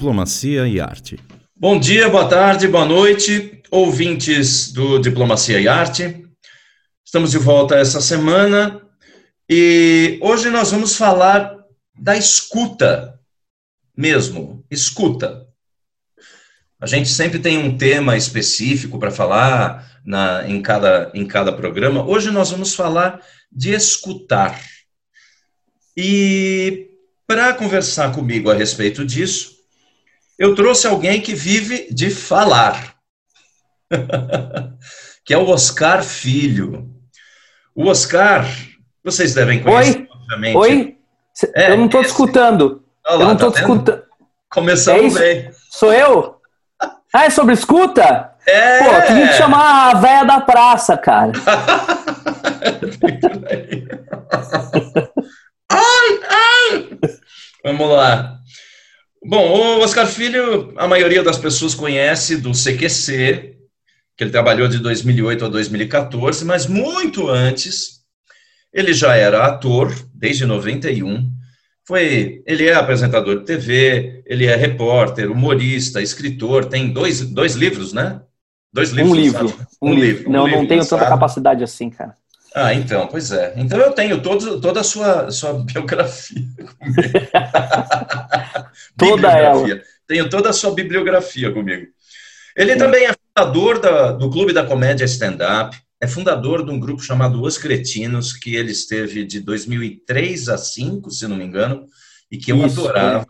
Diplomacia e Arte. Bom dia, boa tarde, boa noite, ouvintes do Diplomacia e Arte. Estamos de volta essa semana e hoje nós vamos falar da escuta mesmo, escuta. A gente sempre tem um tema específico para falar na, em, cada, em cada programa. Hoje nós vamos falar de escutar. E para conversar comigo a respeito disso, eu trouxe alguém que vive de falar, que é o Oscar Filho. O Oscar, vocês devem conhecer, Oi? obviamente. Oi? É, eu não estou escutando. Olha lá, eu não estou tá escutando. Começamos é bem. Sou eu? Ah, é sobre escuta? É. Pô, tem que chamar a véia da praça, cara. ai, ai! Vamos lá. Bom, o Oscar Filho, a maioria das pessoas conhece do CQC, que ele trabalhou de 2008 a 2014, mas muito antes, ele já era ator, desde 91. Foi, ele é apresentador de TV, ele é repórter, humorista, escritor, tem dois, dois livros, né? Dois livros. Um livro. Um, um livro. Não, um não livro, tenho sabe? tanta capacidade assim, cara. Ah, então, pois é. Então eu tenho todo, toda a sua, sua biografia comigo. toda ela. Tenho toda a sua bibliografia comigo. Ele Sim. também é fundador da, do Clube da Comédia Stand Up, é fundador de um grupo chamado Os Cretinos, que ele esteve de 2003 a 2005, se não me engano, e que eu Isso, adorava.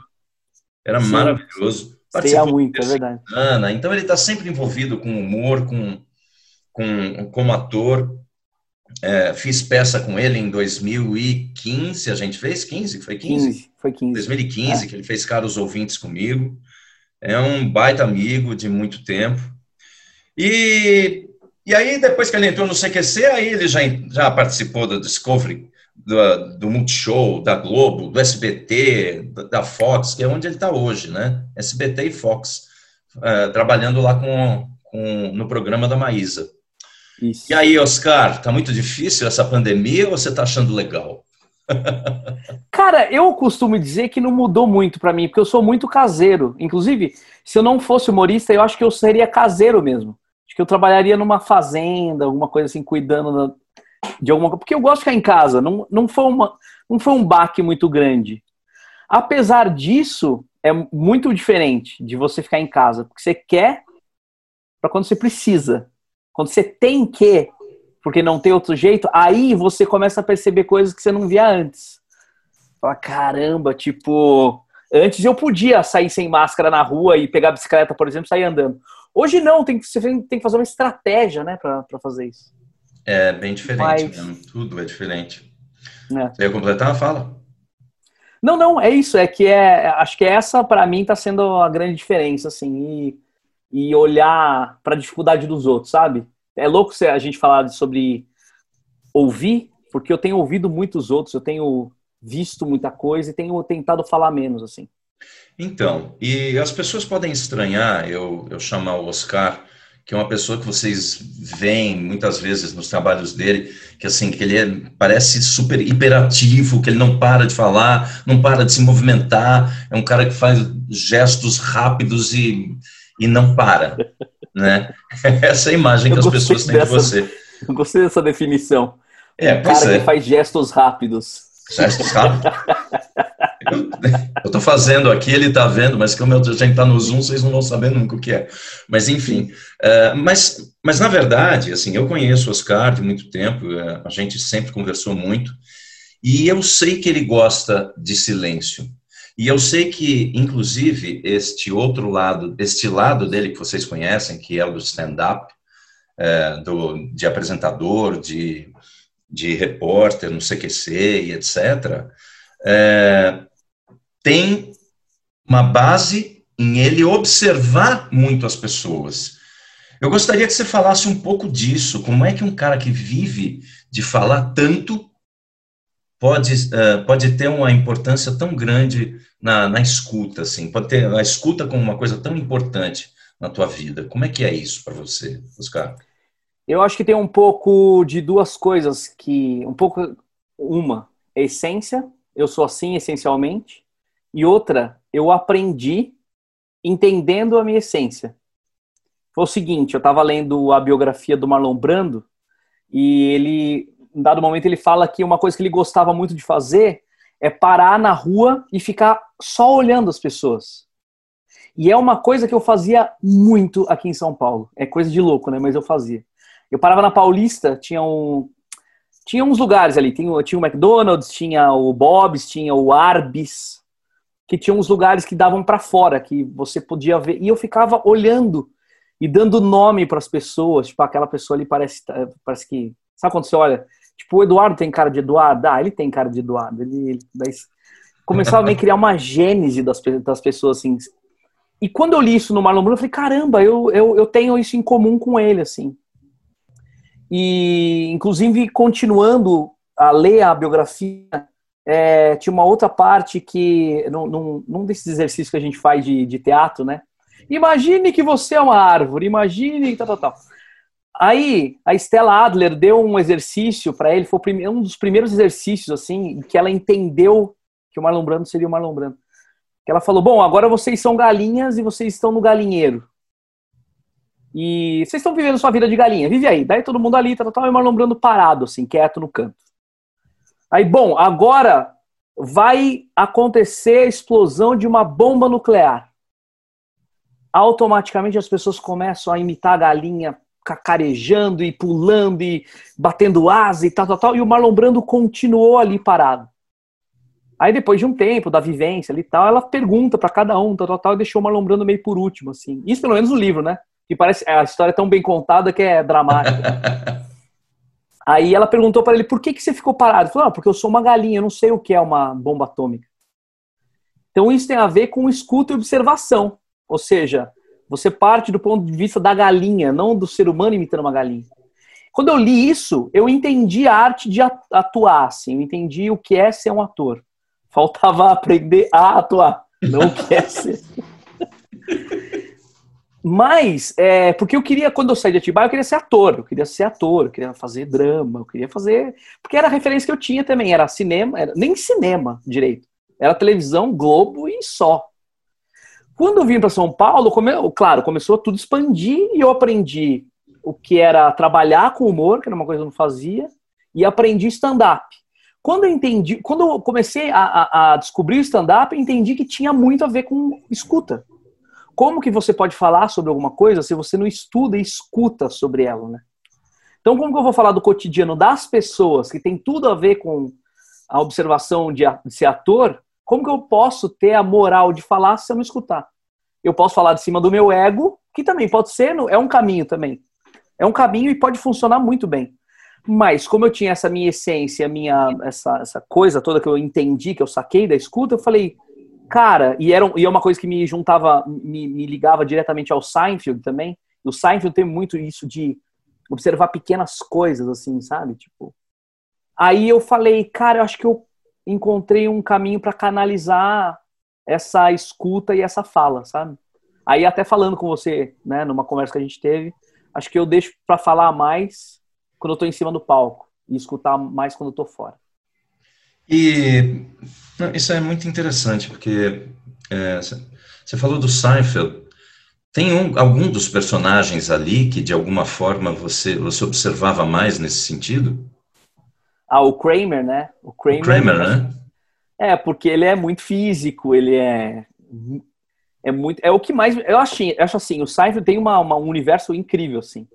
É. Era Sim. maravilhoso. Participou muito, é verdade. Ana, então ele está sempre envolvido com humor, com, com, como ator. É, fiz peça com ele em 2015, a gente fez 15, foi 15? 15 foi 15. 2015, é. que ele fez Caros Ouvintes comigo. É um baita amigo de muito tempo. E, e aí, depois que ele entrou no CQC, aí ele já, já participou do Discovery, do, do Multishow, da Globo, do SBT, da Fox, que é onde ele está hoje, né? SBT e Fox, é, trabalhando lá com, com, no programa da Maísa. Isso. E aí, Oscar, tá muito difícil essa pandemia ou você tá achando legal? Cara, eu costumo dizer que não mudou muito para mim, porque eu sou muito caseiro. Inclusive, se eu não fosse humorista, eu acho que eu seria caseiro mesmo. Acho que eu trabalharia numa fazenda, alguma coisa assim, cuidando de alguma coisa. Porque eu gosto de ficar em casa. Não, não, foi uma, não foi um baque muito grande. Apesar disso, é muito diferente de você ficar em casa, porque você quer para quando você precisa. Quando você tem que, porque não tem outro jeito, aí você começa a perceber coisas que você não via antes. Fala, caramba, tipo, antes eu podia sair sem máscara na rua e pegar a bicicleta, por exemplo, sair andando. Hoje não, tem que, você tem que fazer uma estratégia, né, para fazer isso. É bem diferente Mas... mesmo, tudo é diferente. É. Você ia completar? Fala. Não, não, é isso, é que é, acho que essa para mim tá sendo a grande diferença, assim, e e olhar para a dificuldade dos outros, sabe? É louco a gente falar sobre ouvir, porque eu tenho ouvido muitos outros, eu tenho visto muita coisa e tenho tentado falar menos, assim. Então, e as pessoas podem estranhar eu, eu chamar o Oscar, que é uma pessoa que vocês veem muitas vezes nos trabalhos dele, que assim, que ele é, parece super hiperativo, que ele não para de falar, não para de se movimentar, é um cara que faz gestos rápidos e e não para, né? Essa é a imagem que as pessoas têm dessa, de você. Eu gostei dessa definição. É, um cara é. que faz gestos rápidos. Gestos rápidos? eu estou fazendo aqui, ele está vendo, mas como a gente está no Zoom, vocês não vão saber nunca o que é. Mas, enfim, uh, mas, mas na verdade, assim, eu conheço o Oscar de muito tempo, uh, a gente sempre conversou muito, e eu sei que ele gosta de silêncio. E eu sei que, inclusive, este outro lado, este lado dele que vocês conhecem, que é o do stand-up, é, do, de apresentador, de, de repórter no CQC e etc., é, tem uma base em ele observar muito as pessoas. Eu gostaria que você falasse um pouco disso, como é que um cara que vive de falar tanto pode, uh, pode ter uma importância tão grande na, na escuta, assim, pode ter a escuta como uma coisa tão importante na tua vida. Como é que é isso para você, Oscar? Eu acho que tem um pouco de duas coisas que, um pouco, uma, essência, eu sou assim essencialmente, e outra, eu aprendi entendendo a minha essência. Foi o seguinte, eu estava lendo a biografia do Marlon Brando e ele, em dado momento, ele fala que uma coisa que ele gostava muito de fazer é parar na rua e ficar só olhando as pessoas. E é uma coisa que eu fazia muito aqui em São Paulo. É coisa de louco, né? Mas eu fazia. Eu parava na Paulista, tinha um, tinha uns lugares ali, tinha, tinha o McDonald's, tinha o Bob's, tinha o Arbis, que tinha uns lugares que davam para fora, que você podia ver. E eu ficava olhando e dando nome para as pessoas, tipo, aquela pessoa ali parece, parece que. Sabe quando você olha? Tipo, o Eduardo tem cara de Eduardo? Ah, ele tem cara de Eduardo. Ele, ele daí, começava a meio criar uma gênese das, das pessoas, assim. E quando eu li isso no Marlon Brando, eu falei, caramba, eu, eu, eu tenho isso em comum com ele, assim. E, inclusive, continuando a ler a biografia, é, tinha uma outra parte que, num, num, desses exercícios que a gente faz de, de teatro, né? Imagine que você é uma árvore, imagine tal, tal, tal. Aí, a Stella Adler deu um exercício para ele, foi um dos primeiros exercícios, assim, que ela entendeu que o Marlon Brando seria o Marlon Brando. Que ela falou, bom, agora vocês são galinhas e vocês estão no galinheiro. E vocês estão vivendo sua vida de galinha, vive aí. Daí todo mundo ali, tal, tal, e o Marlon Brando parado, assim, quieto no canto. Aí, bom, agora vai acontecer a explosão de uma bomba nuclear. Automaticamente as pessoas começam a imitar a galinha cacarejando e pulando e batendo asa e tal, tal, tal. E o Marlon Brando continuou ali parado. Aí depois de um tempo da vivência ali e tal, ela pergunta para cada um, tal, tal, tal, e deixou o Marlon Brando meio por último, assim. Isso pelo menos no livro, né? que parece a história é tão bem contada que é dramática. Aí ela perguntou para ele por que, que você ficou parado. Ele falou, não, porque eu sou uma galinha, eu não sei o que é uma bomba atômica. Então isso tem a ver com escuta e observação. Ou seja, você parte do ponto de vista da galinha, não do ser humano imitando uma galinha. Quando eu li isso, eu entendi a arte de atuar, assim, eu entendi o que é ser um ator. Faltava aprender a atuar, não o que é ser. Mas, é, porque eu queria, quando eu saí de Atibaia, eu queria ser ator, eu queria ser ator, eu queria fazer drama, eu queria fazer. Porque era a referência que eu tinha também, era cinema, era, nem cinema direito, era televisão, Globo e só. Quando eu vim para São Paulo, come, claro, começou a tudo expandir e eu aprendi o que era trabalhar com humor, que era uma coisa que eu não fazia, e aprendi stand-up. Quando eu entendi, quando eu comecei a, a, a descobrir o stand-up, entendi que tinha muito a ver com escuta como que você pode falar sobre alguma coisa se você não estuda e escuta sobre ela, né? Então, como que eu vou falar do cotidiano das pessoas, que tem tudo a ver com a observação de, ser ator, como que eu posso ter a moral de falar se eu não escutar? Eu posso falar de cima do meu ego, que também pode ser, é um caminho também. É um caminho e pode funcionar muito bem. Mas como eu tinha essa minha essência, minha essa, essa coisa toda que eu entendi, que eu saquei da escuta, eu falei, Cara, e, era, e é uma coisa que me juntava, me, me ligava diretamente ao Seinfeld também. O Seinfeld tem muito isso de observar pequenas coisas, assim, sabe? Tipo. Aí eu falei, cara, eu acho que eu encontrei um caminho para canalizar essa escuta e essa fala, sabe? Aí até falando com você, né, numa conversa que a gente teve, acho que eu deixo para falar mais quando eu tô em cima do palco e escutar mais quando eu tô fora. E não, isso é muito interessante, porque é, você falou do Seinfeld. Tem um, algum dos personagens ali que, de alguma forma, você, você observava mais nesse sentido? Ah, o Kramer, né? O Kramer, o Kramer né? É, porque ele é muito físico, ele é é muito é o que mais eu acho, eu acho assim o Seinfeld tem uma, uma, um universo incrível assim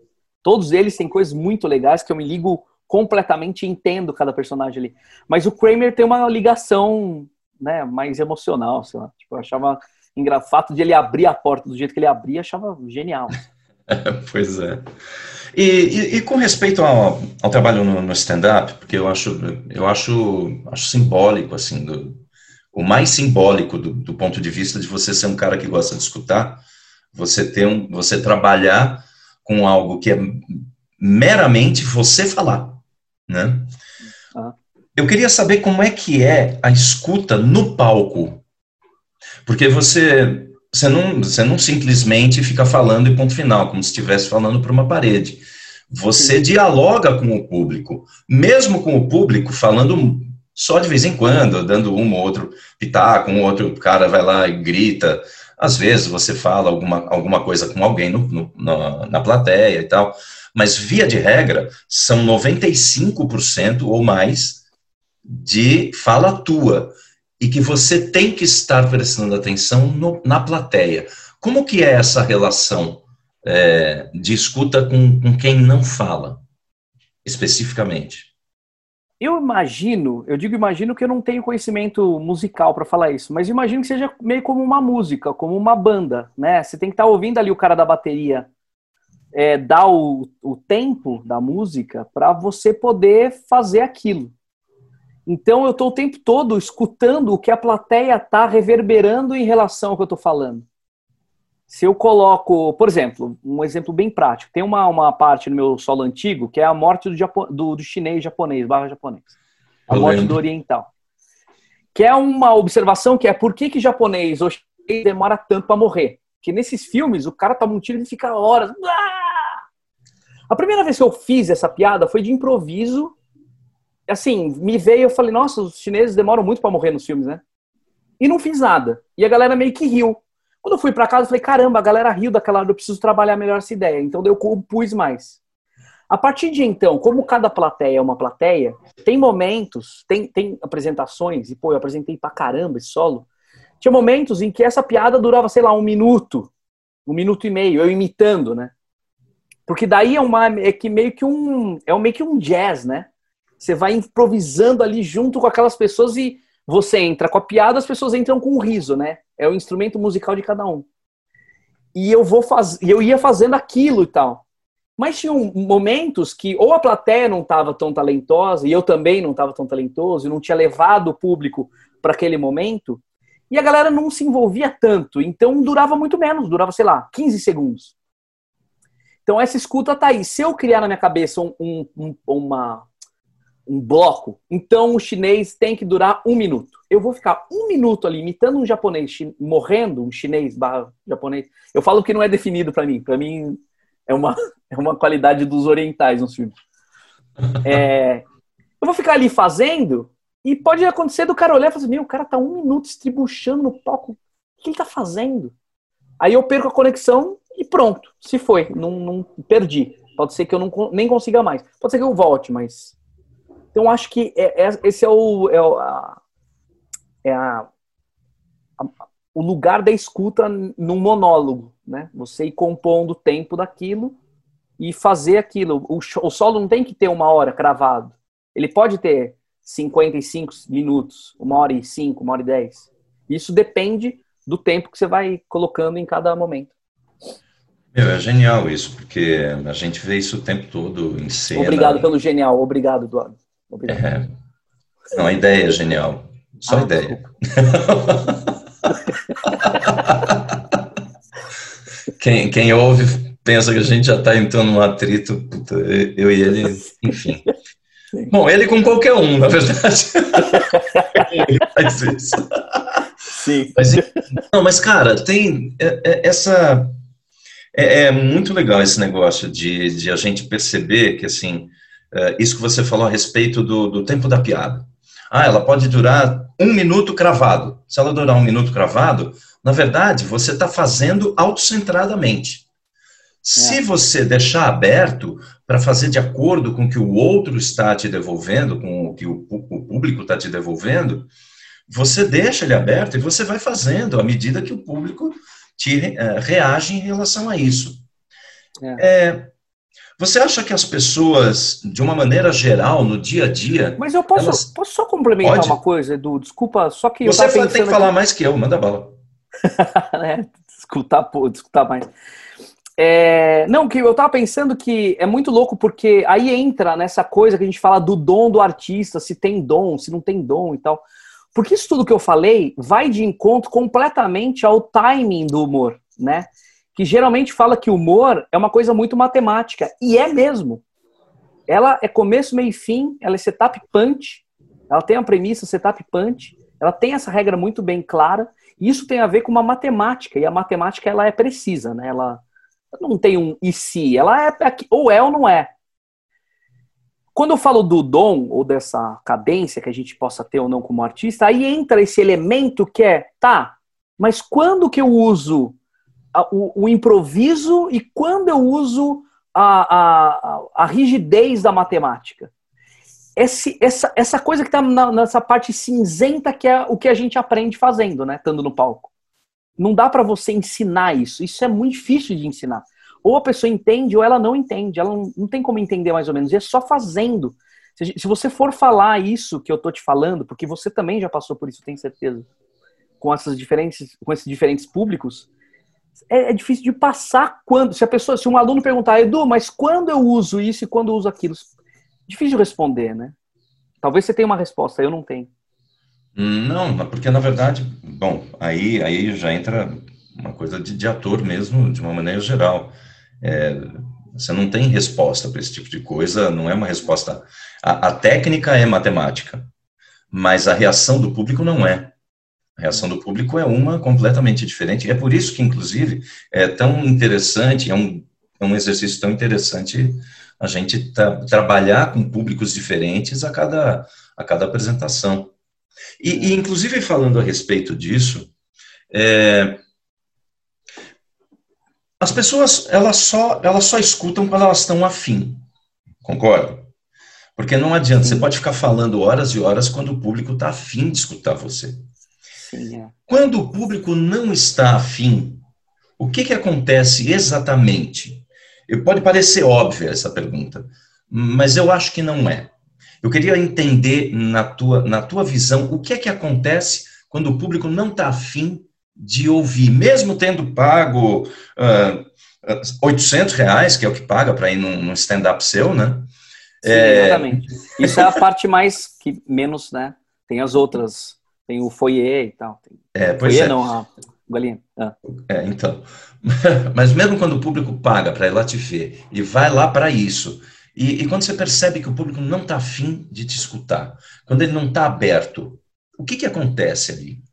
todos eles têm coisas muito legais que eu me ligo completamente entendo cada personagem ali. Mas o Kramer tem uma ligação né, mais emocional, sei lá. Tipo, eu achava engraçado. O fato de ele abrir a porta do jeito que ele abria, achava genial. pois é. E, e, e, com respeito ao, ao trabalho no, no stand-up, porque eu acho, eu acho, acho simbólico, assim, do, o mais simbólico do, do, ponto de vista de você ser um cara que gosta de escutar, você ter um, você trabalhar com algo que é meramente você falar né? Ah. Eu queria saber como é que é a escuta no palco, porque você você não, você não simplesmente fica falando e ponto final, como se estivesse falando para uma parede. Você Sim. dialoga com o público, mesmo com o público falando só de vez em quando, dando um ou outro pitaco, um outro cara vai lá e grita. Às vezes você fala alguma, alguma coisa com alguém no, no, na, na plateia e tal, mas via de regra são 95% ou mais de fala tua e que você tem que estar prestando atenção no, na plateia. Como que é essa relação é, de escuta com, com quem não fala, especificamente? Eu imagino, eu digo imagino que eu não tenho conhecimento musical para falar isso, mas imagino que seja meio como uma música, como uma banda, né? Você tem que estar tá ouvindo ali o cara da bateria é, dar o, o tempo da música para você poder fazer aquilo. Então eu estou o tempo todo escutando o que a plateia está reverberando em relação ao que eu estou falando. Se eu coloco, por exemplo, um exemplo bem prático, tem uma, uma parte no meu solo antigo que é a morte do, Japo, do, do chinês japonês, barra japonês. A eu morte lembro. do oriental. Que é uma observação que é por que, que japonês ou chinês demora tanto para morrer? Que nesses filmes o cara toma um tiro e fica horas. A primeira vez que eu fiz essa piada foi de improviso assim, me veio, eu falei, nossa, os chineses demoram muito para morrer nos filmes, né? E não fiz nada. E a galera meio que riu. Quando eu fui para casa, eu falei, caramba, a galera riu daquela hora, eu preciso trabalhar melhor essa ideia. Então eu compus mais. A partir de então, como cada plateia é uma plateia, tem momentos, tem, tem apresentações, e pô, eu apresentei pra caramba esse solo. Tinha momentos em que essa piada durava, sei lá, um minuto, um minuto e meio, eu imitando, né? Porque daí é uma é que meio que um é meio que um jazz, né? Você vai improvisando ali junto com aquelas pessoas e você entra com a piada, as pessoas entram com o riso, né? É o instrumento musical de cada um. E eu vou faz... eu ia fazendo aquilo e tal. Mas tinham momentos que ou a plateia não estava tão talentosa e eu também não estava tão talentoso e não tinha levado o público para aquele momento e a galera não se envolvia tanto, então durava muito menos, durava, sei lá, 15 segundos. Então essa escuta tá aí. Se eu criar na minha cabeça um, um, uma, um bloco, então o chinês tem que durar um minuto. Eu vou ficar um minuto ali imitando um japonês morrendo, um chinês barra japonês. Eu falo que não é definido para mim. Para mim é uma, é uma qualidade dos orientais nos filmes. É, eu vou ficar ali fazendo e pode acontecer do cara olhar e falar assim, meu, o cara tá um minuto estribuchando no palco. O que ele tá fazendo? Aí eu perco a conexão e pronto, se foi. Não, não perdi. Pode ser que eu não, nem consiga mais. Pode ser que eu volte, mas então, acho que é, é, esse é o, é, o, a, é a, a, o lugar da escuta num monólogo, né? Você ir compondo o tempo daquilo e fazer aquilo. O, o solo não tem que ter uma hora cravado. Ele pode ter 55 minutos, uma hora e cinco, uma hora e dez. Isso depende do tempo que você vai colocando em cada momento. Meu, é genial isso, porque a gente vê isso o tempo todo em cena. Obrigado pelo genial, obrigado, Eduardo. Obrigado. É. Não, a ideia é genial. Só ah, ideia. quem, quem ouve pensa que a gente já está entrando num atrito, puta, eu e ele, enfim. Sim. Bom, ele com qualquer um, na verdade. ele faz isso. Sim. Mas, não, mas cara, tem é, é, essa. É, é, muito legal esse negócio de, de a gente perceber que, assim, é, isso que você falou a respeito do, do tempo da piada. Ah, ela pode durar um minuto cravado. Se ela durar um minuto cravado, na verdade, você está fazendo autocentradamente. Se é. você deixar aberto para fazer de acordo com o que o outro está te devolvendo, com o que o, o público está te devolvendo, você deixa ele aberto e você vai fazendo à medida que o público te uh, reage em relação a isso. É. É, você acha que as pessoas, de uma maneira geral, no dia a dia. Mas eu posso, elas... posso só complementar Pode? uma coisa, Edu? Desculpa, só que. Você tem que falar mais que eu, manda bala. é, escutar, pô, escutar mais. É, não, que eu tava pensando que é muito louco porque aí entra nessa coisa que a gente fala do dom do artista, se tem dom, se não tem dom e tal. Porque isso tudo que eu falei vai de encontro completamente ao timing do humor, né? Que geralmente fala que humor é uma coisa muito matemática. E é mesmo. Ela é começo, meio e fim, ela é setup punch, ela tem a premissa setup punch, ela tem essa regra muito bem clara, e isso tem a ver com uma matemática, e a matemática ela é precisa, né? Ela não tem um e se, ela é ou é ou não é. Quando eu falo do dom ou dessa cadência que a gente possa ter ou não como artista, aí entra esse elemento que é, tá, Mas quando que eu uso o, o, improviso e quando eu uso a, a, a rigidez da matemática? Esse, essa, essa coisa que está nessa parte cinzenta que é o que a gente aprende fazendo, né? Estando no palco. Não dá para você ensinar isso. Isso é muito difícil de ensinar. Ou a pessoa entende ou ela não entende. Ela não, não tem como entender mais ou menos. E é só fazendo. Se, se, você for falar isso que eu tô te falando, porque você também já passou por isso, tenho certeza, com essas diferentes, com esses diferentes públicos, é, é, difícil de passar quando. Se a pessoa, se um aluno perguntar, Edu, mas quando eu uso isso e quando eu uso aquilo? Difícil de responder, né? Talvez você tenha uma resposta, eu não tenho. Não, porque na verdade, bom, aí, aí já entra uma coisa de, de ator mesmo, de uma maneira geral. É, você não tem resposta para esse tipo de coisa, não é uma resposta. A, a, técnica é matemática, mas a reação do público não é. A reação do público é uma completamente diferente. É por isso que, inclusive, é tão interessante, é um, é um exercício tão interessante a gente tra trabalhar com públicos diferentes a cada, a cada apresentação. E, e, inclusive, falando a respeito disso, é, as pessoas elas só, elas só escutam quando elas estão afim, concorda? Porque não adianta, você pode ficar falando horas e horas quando o público está afim de escutar você. Sim, é. Quando o público não está afim, o que, que acontece exatamente? Eu, pode parecer óbvia essa pergunta, mas eu acho que não é. Eu queria entender na tua, na tua visão o que é que acontece quando o público não está afim de ouvir, mesmo tendo pago uh, ah, 800 reais, que é o que paga para ir num, num stand-up seu, né? Sim, é... Exatamente. Isso é a parte mais que menos, né? Tem as outras, tem o foyer e tal. Tem... É, pois foyer, é. não, a galinha. Ah. É, então. Mas mesmo quando o público paga para ir lá te ver e vai lá para isso, e, e, quando você percebe que o público não está afim de te escutar, quando ele não está aberto, o que, que acontece ali?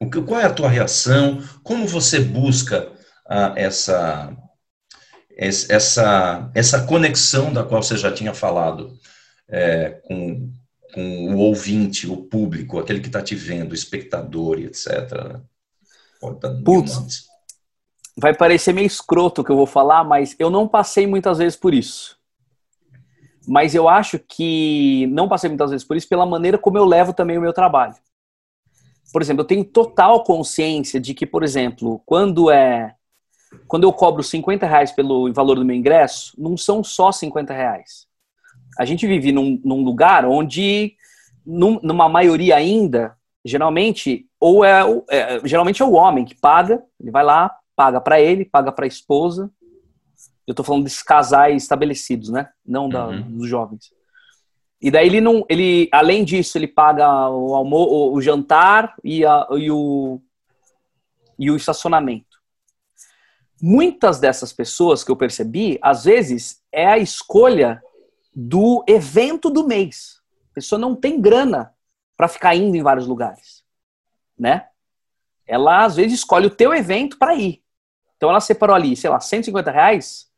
O que, qual é a tua reação? Como você busca ah, essa, essa, essa conexão da qual você já tinha falado é, com, com o ouvinte, o público, aquele que está te vendo, o espectador e etc. Putz, vai parecer meio escroto o que eu vou falar, mas eu não passei muitas vezes por isso. Mas eu acho que não passei muitas vezes por isso pela maneira como eu levo também o meu trabalho. Por exemplo, eu tenho total consciência de que, por exemplo, quando é quando eu cobro 50 reais pelo valor do meu ingresso, não são só 50 reais. A gente vive num, num lugar onde, num, numa maioria ainda, geralmente, ou é, é, geralmente é o homem que paga, ele vai lá, paga para ele, paga para a esposa, eu estou falando desses casais estabelecidos, né? Não da, uhum. dos jovens. E daí ele não, ele, além disso, ele paga o, almo, o jantar e, a, e, o, e o estacionamento. Muitas dessas pessoas que eu percebi, às vezes, é a escolha do evento do mês. A pessoa não tem grana para ficar indo em vários lugares, né? Ela às vezes escolhe o teu evento para ir. Então ela separou ali, sei lá, 150 reais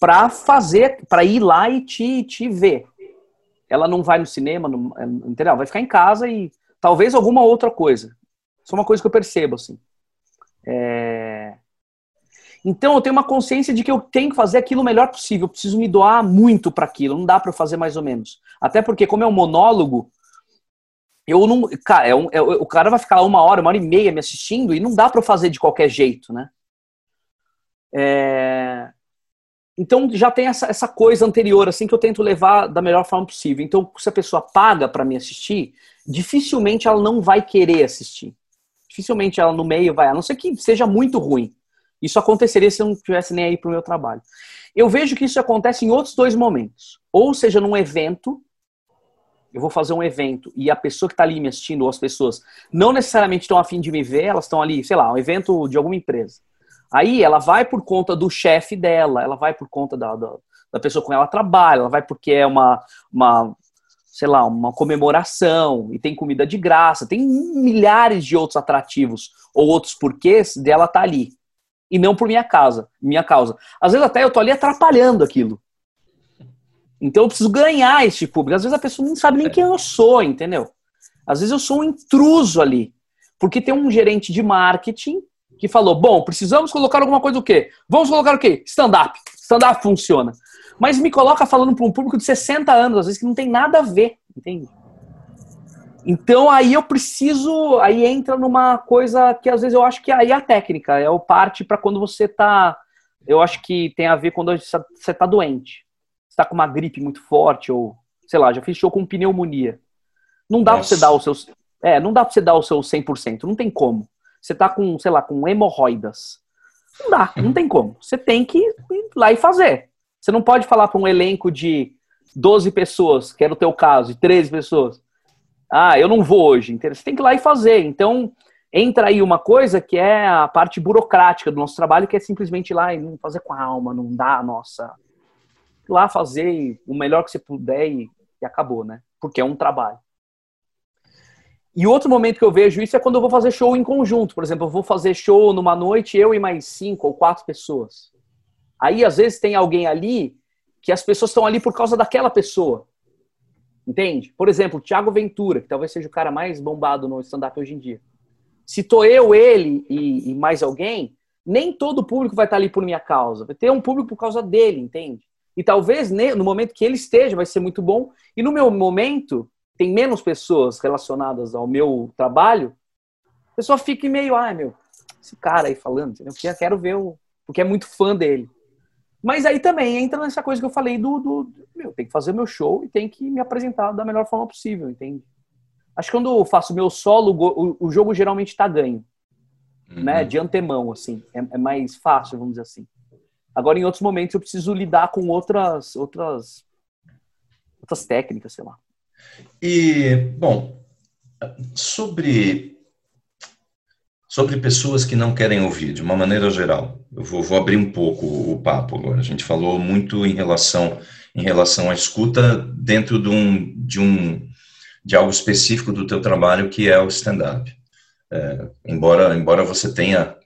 para fazer, para ir lá e te, te ver. Ela não vai no cinema, não, é, entendeu? Vai ficar em casa e talvez alguma outra coisa. Isso é uma coisa que eu percebo, assim. É... Então eu tenho uma consciência de que eu tenho que fazer aquilo o melhor possível. Eu preciso me doar muito para aquilo. Não dá para fazer mais ou menos. Até porque, como é um monólogo, eu não. Cara, é um, é, o cara vai ficar uma hora, uma hora e meia me assistindo e não dá para fazer de qualquer jeito, né? É... Então já tem essa, essa coisa anterior, assim, que eu tento levar da melhor forma possível. Então, se a pessoa paga para me assistir, dificilmente ela não vai querer assistir. Dificilmente ela no meio vai, a não ser que seja muito ruim. Isso aconteceria se eu não tivesse nem aí para o meu trabalho. Eu vejo que isso acontece em outros dois momentos. Ou seja, num evento, eu vou fazer um evento e a pessoa que está ali me assistindo, ou as pessoas, não necessariamente estão afim de me ver, elas estão ali, sei lá, um evento de alguma empresa. Aí ela vai por conta do chefe dela, ela vai por conta da, da, da, pessoa com ela trabalha, ela vai porque é uma, uma, sei lá, uma comemoração e tem comida de graça, tem milhares de outros atrativos ou outros porquês dela estar tá ali. E não por minha causa, minha causa. Às vezes até eu tô ali atrapalhando aquilo. Então eu preciso ganhar esse público. Às vezes a pessoa não sabe nem quem eu sou, entendeu? Às vezes eu sou um intruso ali. Porque tem um gerente de marketing que falou: bom, precisamos colocar alguma coisa o quê? Vamos colocar o quê? Stand-up. Stand-up funciona. Mas me coloca falando para um público de 60 anos, às vezes que não tem nada a ver, entende? Então aí eu preciso, aí entra numa coisa que às vezes eu acho que aí é a técnica, é o parte para quando você tá, eu acho que tem a ver quando você tá doente. Você tá com uma gripe muito forte ou, sei lá, já fiz show com pneumonia. Não dá para você dar o seu, é, não dá para você dar o seu 100%, não tem como. Você tá com, sei lá, com hemorroidas. Não dá, não tem como. Você tem que ir lá e fazer. Você não pode falar para um elenco de 12 pessoas, que era o teu caso, de 13 pessoas ah, eu não vou hoje. Você tem que ir lá e fazer. Então, entra aí uma coisa que é a parte burocrática do nosso trabalho, que é simplesmente ir lá e não fazer com a alma, não dá, nossa. Ir lá fazer o melhor que você puder e, e acabou, né? Porque é um trabalho. E outro momento que eu vejo isso é quando eu vou fazer show em conjunto. Por exemplo, eu vou fazer show numa noite, eu e mais cinco ou quatro pessoas. Aí, às vezes, tem alguém ali que as pessoas estão ali por causa daquela pessoa. Entende? Por exemplo, Thiago Ventura, que talvez seja o cara mais bombado no stand-up hoje em dia. Tô eu, ele e, e, mais alguém, nem todo o público vai estar ali por minha causa. Vai ter um público por causa dele, entende? E talvez no momento que ele esteja vai ser muito bom. E no meu momento, tem menos pessoas relacionadas ao meu trabalho, a pessoa fica meio, ai meu, esse cara aí falando, eu quero ver o. Porque é muito fã dele. Mas aí também entra nessa coisa que eu falei do, do meu, tem que fazer meu show e tem que me apresentar da melhor forma possível, entende? Acho que quando eu faço meu solo, o, o jogo geralmente está ganho, uhum. né? De antemão, assim, é, é, mais fácil, vamos dizer assim. Agora, em outros momentos, eu preciso lidar com outras, outras, outras técnicas, sei lá. E bom, sobre sobre pessoas que não querem ouvir, de uma maneira geral. Eu vou, vou, abrir um pouco o papo agora. A gente falou muito em relação em relação à escuta dentro de um de um de algo específico do teu trabalho que é o stand-up. É, embora embora você tenha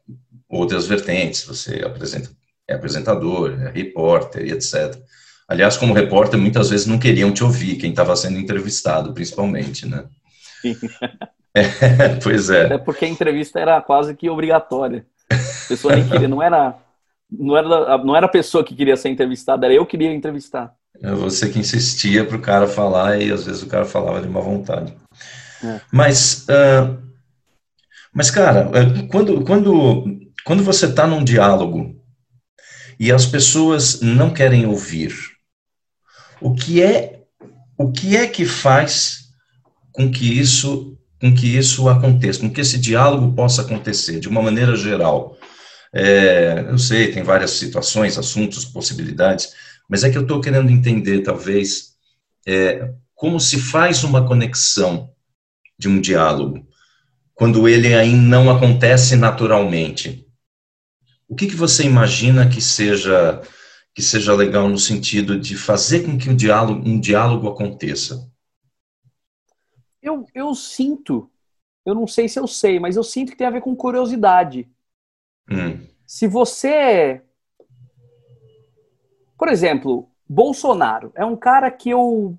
outras vertentes, você apresenta, é apresentador, é repórter etc. Aliás, como repórter, muitas vezes não queriam te ouvir, quem estava sendo entrevistado, principalmente, né? É, pois é. Até porque a entrevista era quase que obrigatória. A pessoa nem queria, não era, não era, não era a pessoa que queria ser entrevistada, era eu que queria entrevistar. É você que insistia para o cara falar e às vezes o cara falava de má vontade. É. Mas, uh, mas cara, é, quando, quando, quando você está num diálogo e as pessoas não querem ouvir, o que é o que é que faz com que isso com que isso aconteça, com que esse diálogo possa acontecer de uma maneira geral. É, eu sei, tem várias situações, assuntos, possibilidades, mas é que eu estou querendo entender, talvez, é, como se faz uma conexão de um diálogo quando ele ainda não acontece naturalmente. O que, que você imagina que seja que seja legal no sentido de fazer com que o diálogo, um diálogo aconteça? Eu, eu sinto, eu não sei se eu sei, mas eu sinto que tem a ver com curiosidade. Hum. Se você. Por exemplo, Bolsonaro é um cara que eu.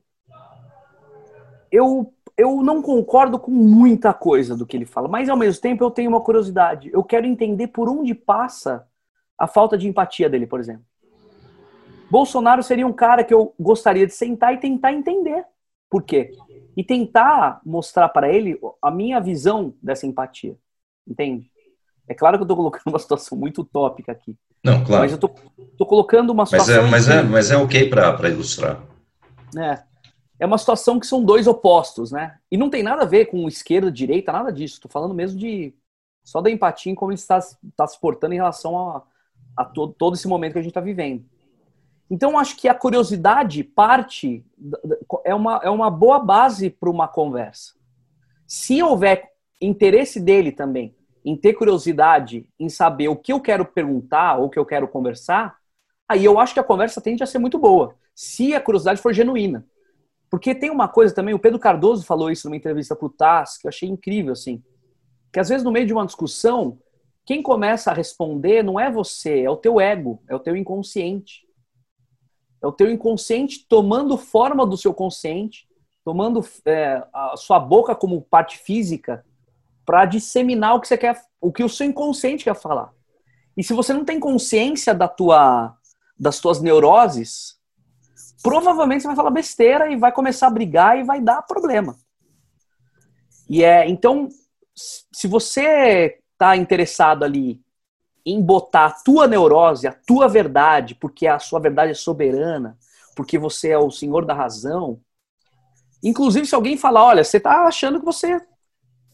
Eu, eu não concordo com muita coisa do que ele fala, mas ao mesmo tempo eu tenho uma curiosidade. Eu quero entender por onde passa a falta de empatia dele, por exemplo. Bolsonaro seria um cara que eu gostaria de sentar e tentar entender. Por quê? E tentar mostrar para ele a minha visão dessa empatia. Entende? É claro que eu estou colocando uma situação muito utópica aqui. Não, claro. Mas eu estou colocando uma situação. Mas é, mas é, mas é ok para ilustrar. É. É uma situação que são dois opostos, né? E não tem nada a ver com esquerda, direita, nada disso. Estou falando mesmo de só da empatia em como ele está, está se portando em relação a, a todo, todo esse momento que a gente está vivendo. Então, acho que a curiosidade parte, é uma, é uma boa base para uma conversa. Se houver interesse dele também em ter curiosidade, em saber o que eu quero perguntar ou o que eu quero conversar, aí eu acho que a conversa tende a ser muito boa, se a curiosidade for genuína. Porque tem uma coisa também, o Pedro Cardoso falou isso numa entrevista para o TAS, que eu achei incrível, assim, que às vezes no meio de uma discussão, quem começa a responder não é você, é o teu ego, é o teu inconsciente. É o teu inconsciente tomando forma do seu consciente, tomando é, a sua boca como parte física para disseminar o que você quer, o que o seu inconsciente quer falar. E se você não tem consciência da tua, das tuas neuroses, provavelmente você vai falar besteira e vai começar a brigar e vai dar problema. E é, então, se você está interessado ali em botar a tua neurose, a tua verdade, porque a sua verdade é soberana, porque você é o senhor da razão. Inclusive, se alguém falar, olha, você está achando que você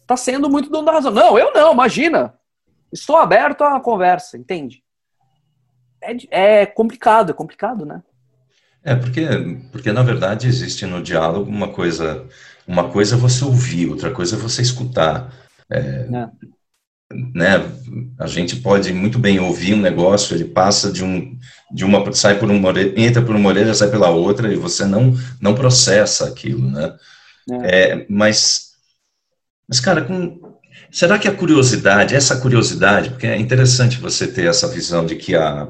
está sendo muito dono da razão. Não, eu não, imagina. Estou aberto à conversa, entende? É, é complicado, é complicado, né? É, porque, porque na verdade existe no diálogo uma coisa, uma coisa é você ouvir, outra coisa é você escutar. É, é. Né, a gente pode muito bem ouvir um negócio, ele passa de um, de uma, sai por uma orelha, entra por uma orelha, sai pela outra, e você não, não processa aquilo, né? É. é mas, mas, cara, com, será que a curiosidade, essa curiosidade, porque é interessante você ter essa visão de que a,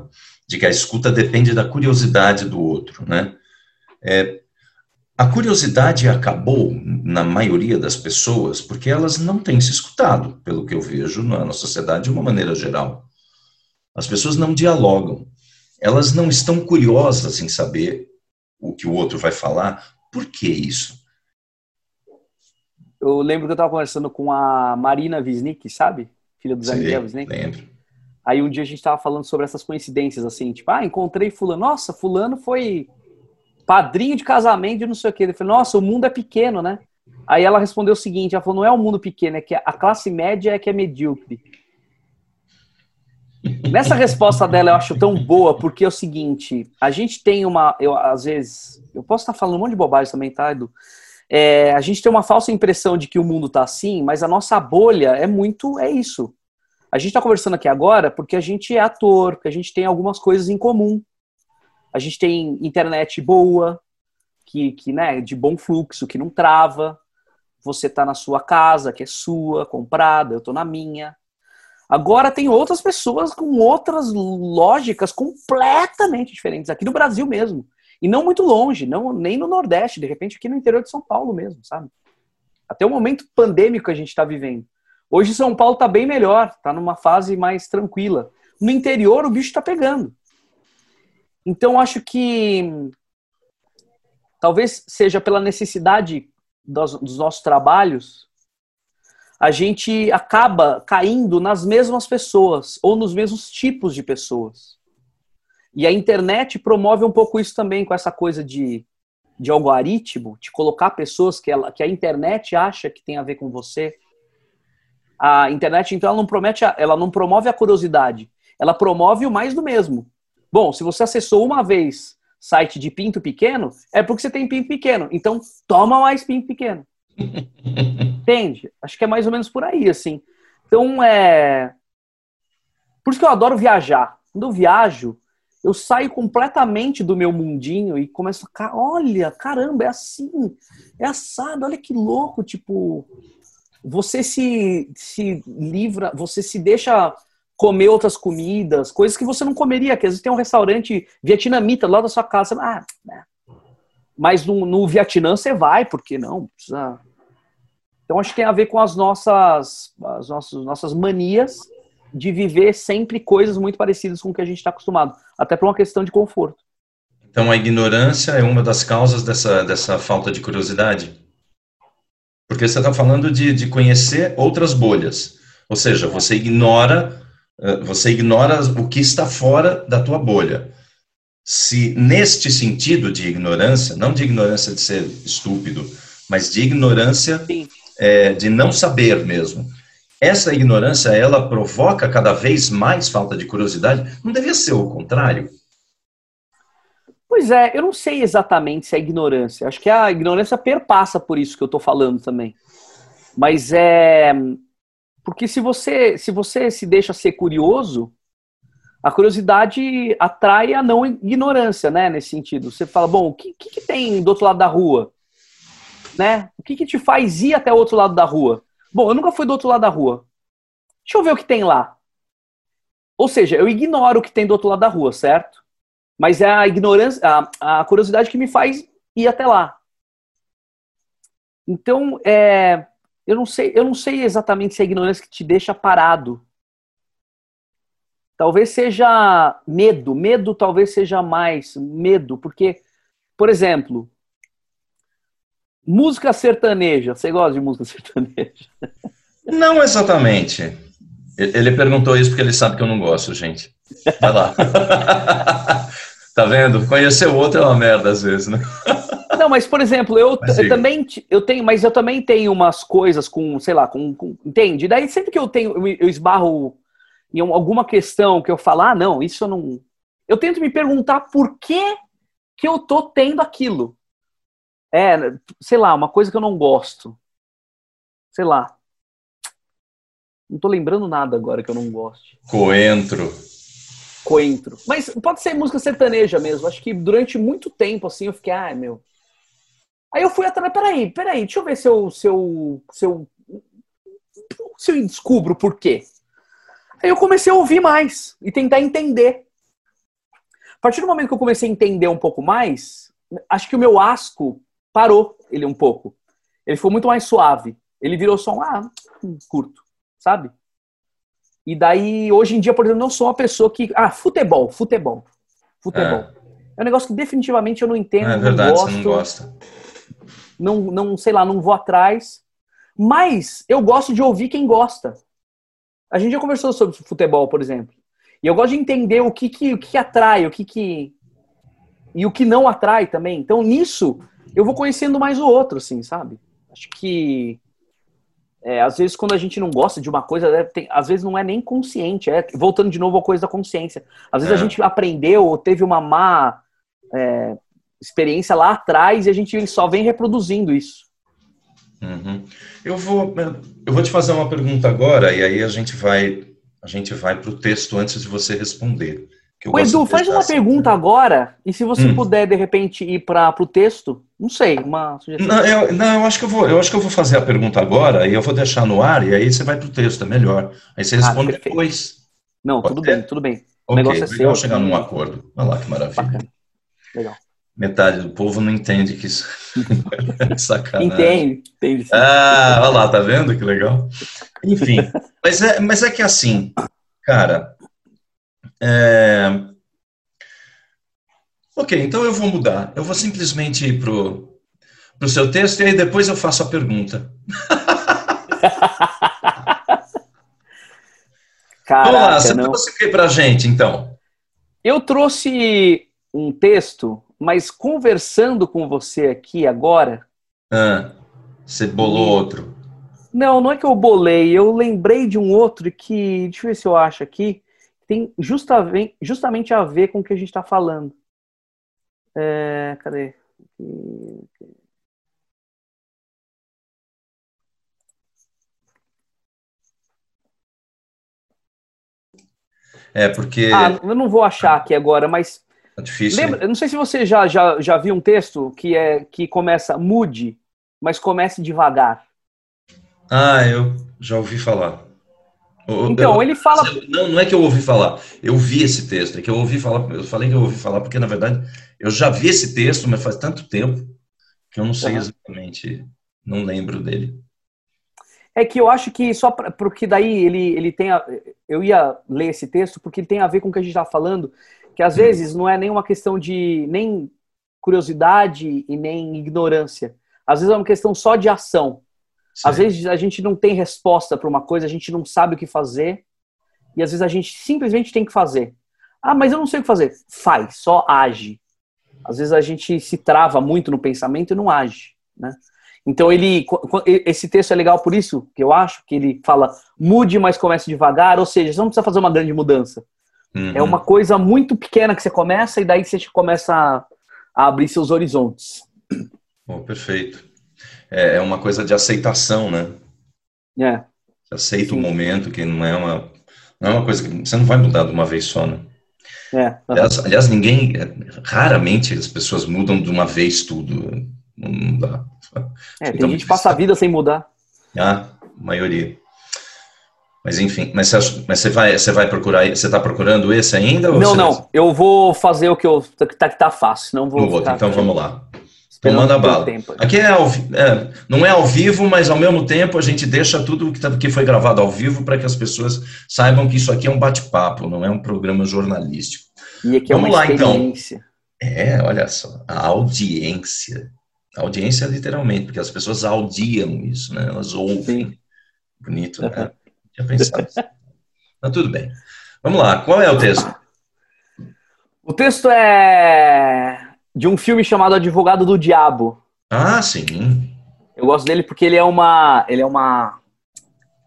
de que a escuta depende da curiosidade do outro, né? É, a curiosidade acabou na maioria das pessoas porque elas não têm se escutado, pelo que eu vejo na sociedade de uma maneira geral. As pessoas não dialogam, elas não estão curiosas em saber o que o outro vai falar. Por que isso? Eu lembro que eu estava conversando com a Marina Wisnik, sabe? Filha do Zé Wisnik. Lembro. Aí um dia a gente estava falando sobre essas coincidências, assim, tipo, ah, encontrei fulano. Nossa, fulano foi padrinho de casamento de não sei o que. Ele falou, nossa, o mundo é pequeno, né? Aí ela respondeu o seguinte, ela falou, não é o mundo pequeno, é que a classe média é que é medíocre. Nessa resposta dela eu acho tão boa, porque é o seguinte, a gente tem uma, eu às vezes, eu posso estar falando um monte de bobagem também, tá, Edu? É, a gente tem uma falsa impressão de que o mundo tá assim, mas a nossa bolha é muito, é isso. A gente está conversando aqui agora porque a gente é ator, porque a gente tem algumas coisas em comum a gente tem internet boa, que, que né, de bom fluxo, que não trava. Você está na sua casa, que é sua, comprada, eu estou na minha. Agora tem outras pessoas com outras lógicas completamente diferentes, aqui no Brasil mesmo. E não muito longe, não, nem no Nordeste, de repente aqui no interior de São Paulo mesmo, sabe? Até o momento pandêmico que a gente está vivendo. Hoje São Paulo está bem melhor, está numa fase mais tranquila. No interior o bicho está pegando. Então, acho que talvez seja pela necessidade dos, dos, nossos trabalhos, a gente acaba caindo nas mesmas pessoas ou nos mesmos tipos de pessoas. E a internet promove um pouco isso também com essa coisa de, de algoritmo, de colocar pessoas que, ela, que a internet acha que tem a ver com você. A internet, então, ela não, promete, ela não promove a curiosidade, ela promove o mais do mesmo. Bom, se você acessou uma vez site de pinto pequeno, é porque você tem pinto pequeno. Então, toma mais pinto pequeno. Entende? Acho que é mais ou menos por aí, assim. Então, é. Por isso que eu adoro viajar. Quando eu viajo, eu saio completamente do meu mundinho e começo a. Olha, caramba, é assim. É assado, olha que louco. Tipo, você se, se livra, você se deixa comer outras comidas, coisas que você não comeria, que às vezes tem um restaurante vietnamita lá da sua casa. Ah, né. Mas no, no Vietnã você vai, por que não? Precisa... Então acho que tem a ver com as nossas, as nossas, nossas manias de viver sempre coisas muito parecidas com o que a gente está acostumado, até por uma questão de conforto. Então a ignorância é uma das causas dessa, dessa falta de curiosidade? Porque você está falando de, de conhecer outras bolhas. Ou seja, você ignora você ignora o que está fora da tua bolha. Se neste sentido de ignorância, não de ignorância de ser estúpido, mas de ignorância é, de não saber mesmo, essa ignorância ela provoca cada vez mais falta de curiosidade. Não devia ser o contrário? Pois é, eu não sei exatamente se é ignorância. Acho que a ignorância perpassa por isso que eu estou falando também. Mas é porque se você, se você se deixa ser curioso, a curiosidade atrai a não ignorância, né? Nesse sentido. Você fala, bom, o que, que, que tem do outro lado da rua? Né? O que, que te faz ir até o outro lado da rua? Bom, eu nunca fui do outro lado da rua. Deixa eu ver o que tem lá. Ou seja, eu ignoro o que tem do outro lado da rua, certo? Mas é a ignorância, a, a curiosidade que me faz ir até lá. Então, é, Eu não sei, eu não sei exatamente se é a ignorância que te deixa parado. Talvez seja medo, medo talvez seja mais medo, porque, por exemplo, música sertaneja. Você gosta de música sertaneja? Não exatamente. Ele perguntou isso porque ele sabe que eu não gosto, gente. Vai lá. tá vendo? Conhecer o outro é uma merda às vezes, né? Não, mas por exemplo, eu, eu também eu tenho, mas eu também tenho umas coisas com, sei lá, com, com entende? Daí sempre que eu tenho, eu, eu esbarro em alguma questão que eu falar, ah, não, isso eu não. Eu tento me perguntar por que que eu tô tendo aquilo. É, sei lá, uma coisa que eu não gosto. Sei lá. Não tô lembrando nada agora que eu não goste. Coentro. Coentro. Mas pode ser música sertaneja mesmo. Acho que durante muito tempo, assim, eu fiquei, ai, ah, meu. Aí eu fui atrás, peraí, peraí, deixa eu ver se eu, se eu, se eu, se eu descubro por quê. Aí eu comecei a ouvir mais e tentar entender. A partir do momento que eu comecei a entender um pouco mais, acho que o meu asco parou ele um pouco. Ele ficou muito mais suave. Ele virou só um, ah, curto sabe? E daí, hoje em dia, por exemplo, não sou uma pessoa que. Ah, futebol, futebol. Futebol. É, é um negócio que definitivamente eu não entendo. É verdade, não gosto, você não gosta. Não, não, sei lá, não vou atrás. Mas eu gosto de ouvir quem gosta. A gente já conversou sobre futebol, por exemplo. E eu gosto de entender o que, que, o que atrai, o que, que. E o que não atrai também. Então, nisso, eu vou conhecendo mais o outro, assim, sabe? Acho que é, às vezes, quando a gente não gosta de uma coisa, tem, às vezes não é nem consciente. É, voltando de novo à coisa da consciência. Às vezes é. a gente aprendeu ou teve uma má é, experiência lá atrás e a gente só vem reproduzindo isso. Uhum. Eu vou, eu vou te fazer uma pergunta agora e aí a gente vai, a gente vai para o texto antes de você responder. O Edu, faz uma assim, pergunta né? agora, e se você hum. puder, de repente, ir para o texto, não sei, uma sugestão. Não eu, não, eu acho que eu vou, eu acho que eu vou fazer a pergunta agora e eu vou deixar no ar, e aí você vai para o texto, é melhor. Aí você ah, responde ah, depois. Não, Pode tudo ter? bem, tudo bem. O okay, negócio é seu. chegar num acordo. Olha lá que maravilha. Bacana. Legal. Metade do povo não entende que isso é sacanagem. Entende, entende. Ah, olha lá, tá vendo que legal? Enfim, mas é, mas é que assim, cara, é... Ok, então eu vou mudar. Eu vou simplesmente ir pro, pro seu texto e aí depois eu faço a pergunta. Caraca, Vamos lá, você não... trouxe o que pra gente, então? Eu trouxe um texto, mas conversando com você aqui agora... Ah, você bolou outro. Não, não é que eu bolei. Eu lembrei de um outro que... Deixa eu ver se eu acho aqui tem justamente, justamente a ver com o que a gente está falando. É, cadê? É, porque. Ah, eu não vou achar aqui agora, mas. É difícil. Lembra, não sei se você já, já, já viu um texto que, é, que começa mude, mas comece devagar. Ah, eu já ouvi falar. Então, eu, ele fala. Não, não é que eu ouvi falar, eu vi esse texto, é que eu ouvi falar, eu falei que eu ouvi falar, porque na verdade eu já vi esse texto, mas faz tanto tempo que eu não sei exatamente, não lembro dele. É que eu acho que só porque daí ele, ele tem. A, eu ia ler esse texto porque ele tem a ver com o que a gente está falando, que às vezes não é nenhuma questão de nem curiosidade e nem ignorância. Às vezes é uma questão só de ação. Sim. Às vezes a gente não tem resposta para uma coisa, a gente não sabe o que fazer, e às vezes a gente simplesmente tem que fazer. Ah, mas eu não sei o que fazer. Faz, só age. Às vezes a gente se trava muito no pensamento e não age, né? Então ele, esse texto é legal por isso que eu acho que ele fala mude, mas comece devagar. Ou seja, você não precisa fazer uma grande mudança. Uhum. É uma coisa muito pequena que você começa e daí você começa a, a abrir seus horizontes. Oh, perfeito é, é uma coisa de aceitação, né? É. Você aceita Sim. o momento, que não é uma não é uma coisa que você não vai mudar de uma vez só, né? É. Aliás, aliás, ninguém, raramente as pessoas mudam de uma vez tudo. Não dá. É, tem gente que passa a vida sem mudar. Ah, maioria. Mas enfim, mas você, mas você vai, você vai procurar, você está procurando esse ainda? não, não. Eu vou fazer o que eu tá que tá fácil, não vou. outro, então vamos lá. Tomando a bala. Aqui é, ao, é, não é ao vivo, mas ao mesmo tempo a gente deixa tudo que, tá, que foi gravado ao vivo para que as pessoas saibam que isso aqui é um bate-papo, não é um programa jornalístico. E aqui é Vamos é uma lá, então. É, olha só, a audiência. A audiência literalmente, porque as pessoas audiam isso, né? Elas ouvem. Sim. Bonito, né? Tinha pensado. Mas tudo bem. Vamos lá, qual é o texto? O texto é de um filme chamado Advogado do Diabo. Ah, sim. Eu gosto dele porque ele é uma. Ele é uma.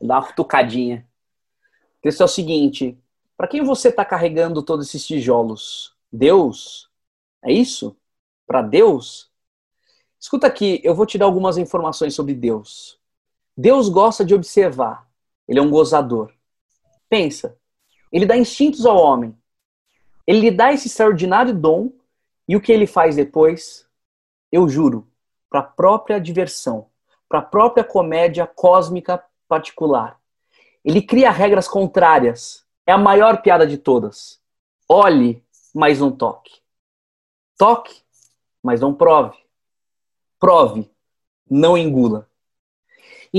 Dá uma tocadinha. O texto é o seguinte: para quem você está carregando todos esses tijolos? Deus? É isso? Para Deus? Escuta aqui, eu vou te dar algumas informações sobre Deus. Deus gosta de observar. Ele é um gozador. Pensa. Ele dá instintos ao homem. Ele lhe dá esse extraordinário dom e o que ele faz depois? Eu juro, para a própria diversão, para a própria comédia cósmica particular. Ele cria regras contrárias. É a maior piada de todas. Olhe, mas não toque. Toque, mas não prove. Prove, não engula.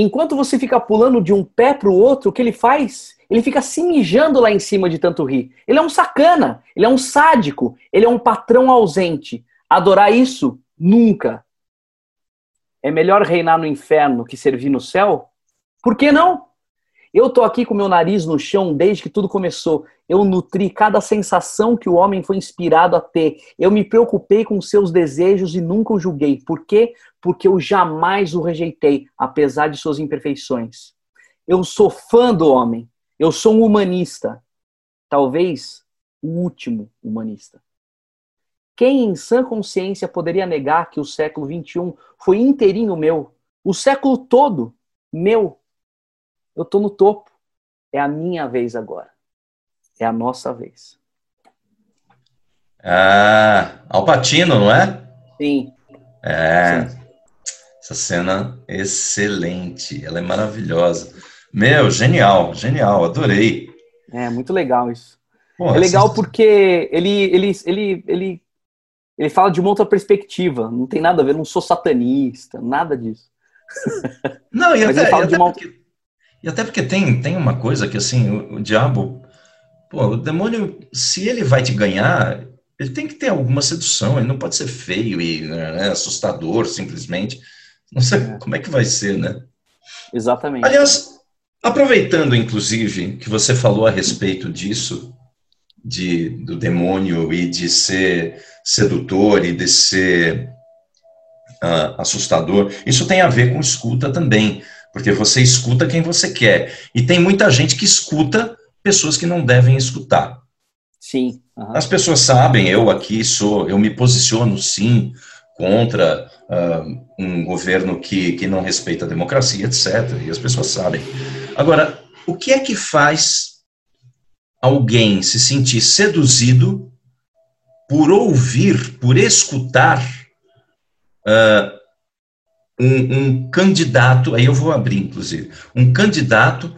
Enquanto você fica pulando de um pé para o outro, o que ele faz? Ele fica se mijando lá em cima de tanto rir. Ele é um sacana, ele é um sádico, ele é um patrão ausente. Adorar isso? Nunca. É melhor reinar no inferno que servir no céu? Por que não? Eu tô aqui com meu nariz no chão desde que tudo começou. Eu nutri cada sensação que o homem foi inspirado a ter. Eu me preocupei com seus desejos e nunca o julguei. Por quê? Porque eu jamais o rejeitei, apesar de suas imperfeições. Eu sou fã do homem. Eu sou um humanista, talvez o último humanista. Quem em sã consciência poderia negar que o século XXI foi inteirinho meu? O século todo meu. Eu estou no topo. É a minha vez agora. É a nossa vez. Ah, Alpatino, não é? Sim. É. Sim. Essa cena excelente. Ela é maravilhosa. Meu, genial, genial, adorei. É, muito legal isso. Pô, é legal porque ele, ele, ele, ele, ele fala de uma outra perspectiva, não tem nada a ver, não sou satanista, nada disso. Não, e até, e até, uma... porque, e até porque tem, tem uma coisa que, assim, o, o diabo, pô, o demônio, se ele vai te ganhar, ele tem que ter alguma sedução, ele não pode ser feio e né, assustador, simplesmente. Não sei é. como é que vai ser, né? Exatamente. Aliás, Aproveitando, inclusive, que você falou a respeito disso, de, do demônio e de ser sedutor e de ser uh, assustador, isso tem a ver com escuta também, porque você escuta quem você quer. E tem muita gente que escuta pessoas que não devem escutar. Sim. Uhum. As pessoas sabem, eu aqui sou, eu me posiciono sim contra uh, um governo que, que não respeita a democracia, etc. E as pessoas sabem. Agora, o que é que faz alguém se sentir seduzido por ouvir, por escutar uh, um, um, candidato, aí eu vou abrir, inclusive, um candidato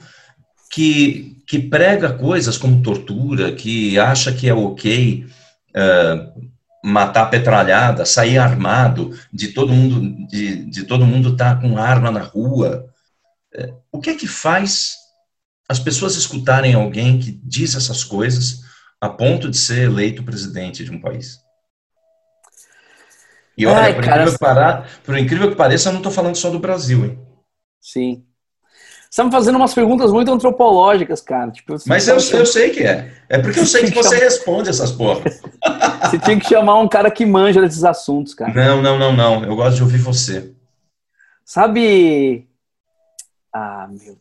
que, que prega coisas como tortura, que acha que é ok uh, matar petralhada, sair armado, de todo mundo de, de todo mundo estar tá com arma na rua, é, o que é que faz as pessoas escutarem alguém que diz essas coisas a ponto de ser eleito presidente de um país? E olha, Ai, por, cara, incrível parar, por, incrível que pareça, eu não estou falando só do Brasil, hein? Sim. Você está me fazendo umas perguntas muito antropológicas, cara. Tipo, Mas eu, eu sei que é. É porque eu sei que, você responde essas porras. você tinha que chamar um cara que manja desses assuntos, cara. Não, não, não, não. Eu gosto de ouvir você. Sabe ah, meu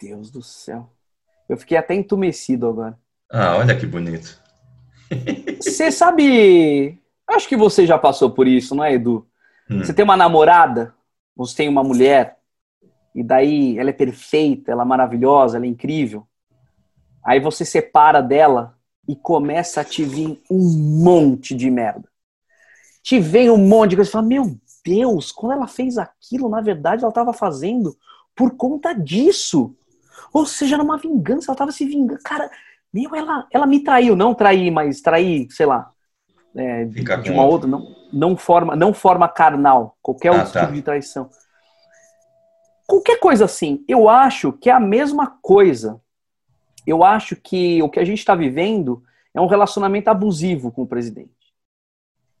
Deus do céu. Eu fiquei até entumecido agora. Ah, olha que bonito. Você sabe. Acho que você já passou por isso, não é, Edu? Hum. Você tem uma namorada, você tem uma mulher, e daí ela é perfeita, ela é maravilhosa, ela é incrível. Aí você separa dela e começa a te vir um monte de merda. Te vem um monte de coisa. Você fala, meu Deus, quando ela fez aquilo, na verdade ela estava fazendo por conta disso. Ou seja, numa vingança, ela tava se vingando. Cara, meu, ela, ela me traiu, não trair, mas trair, sei lá, é, de uma outra, não. não forma, não forma carnal, qualquer ah, outro tá. tipo de traição. Qualquer coisa assim, eu acho que é a mesma coisa. Eu acho que o que a gente está vivendo é um relacionamento abusivo com o presidente.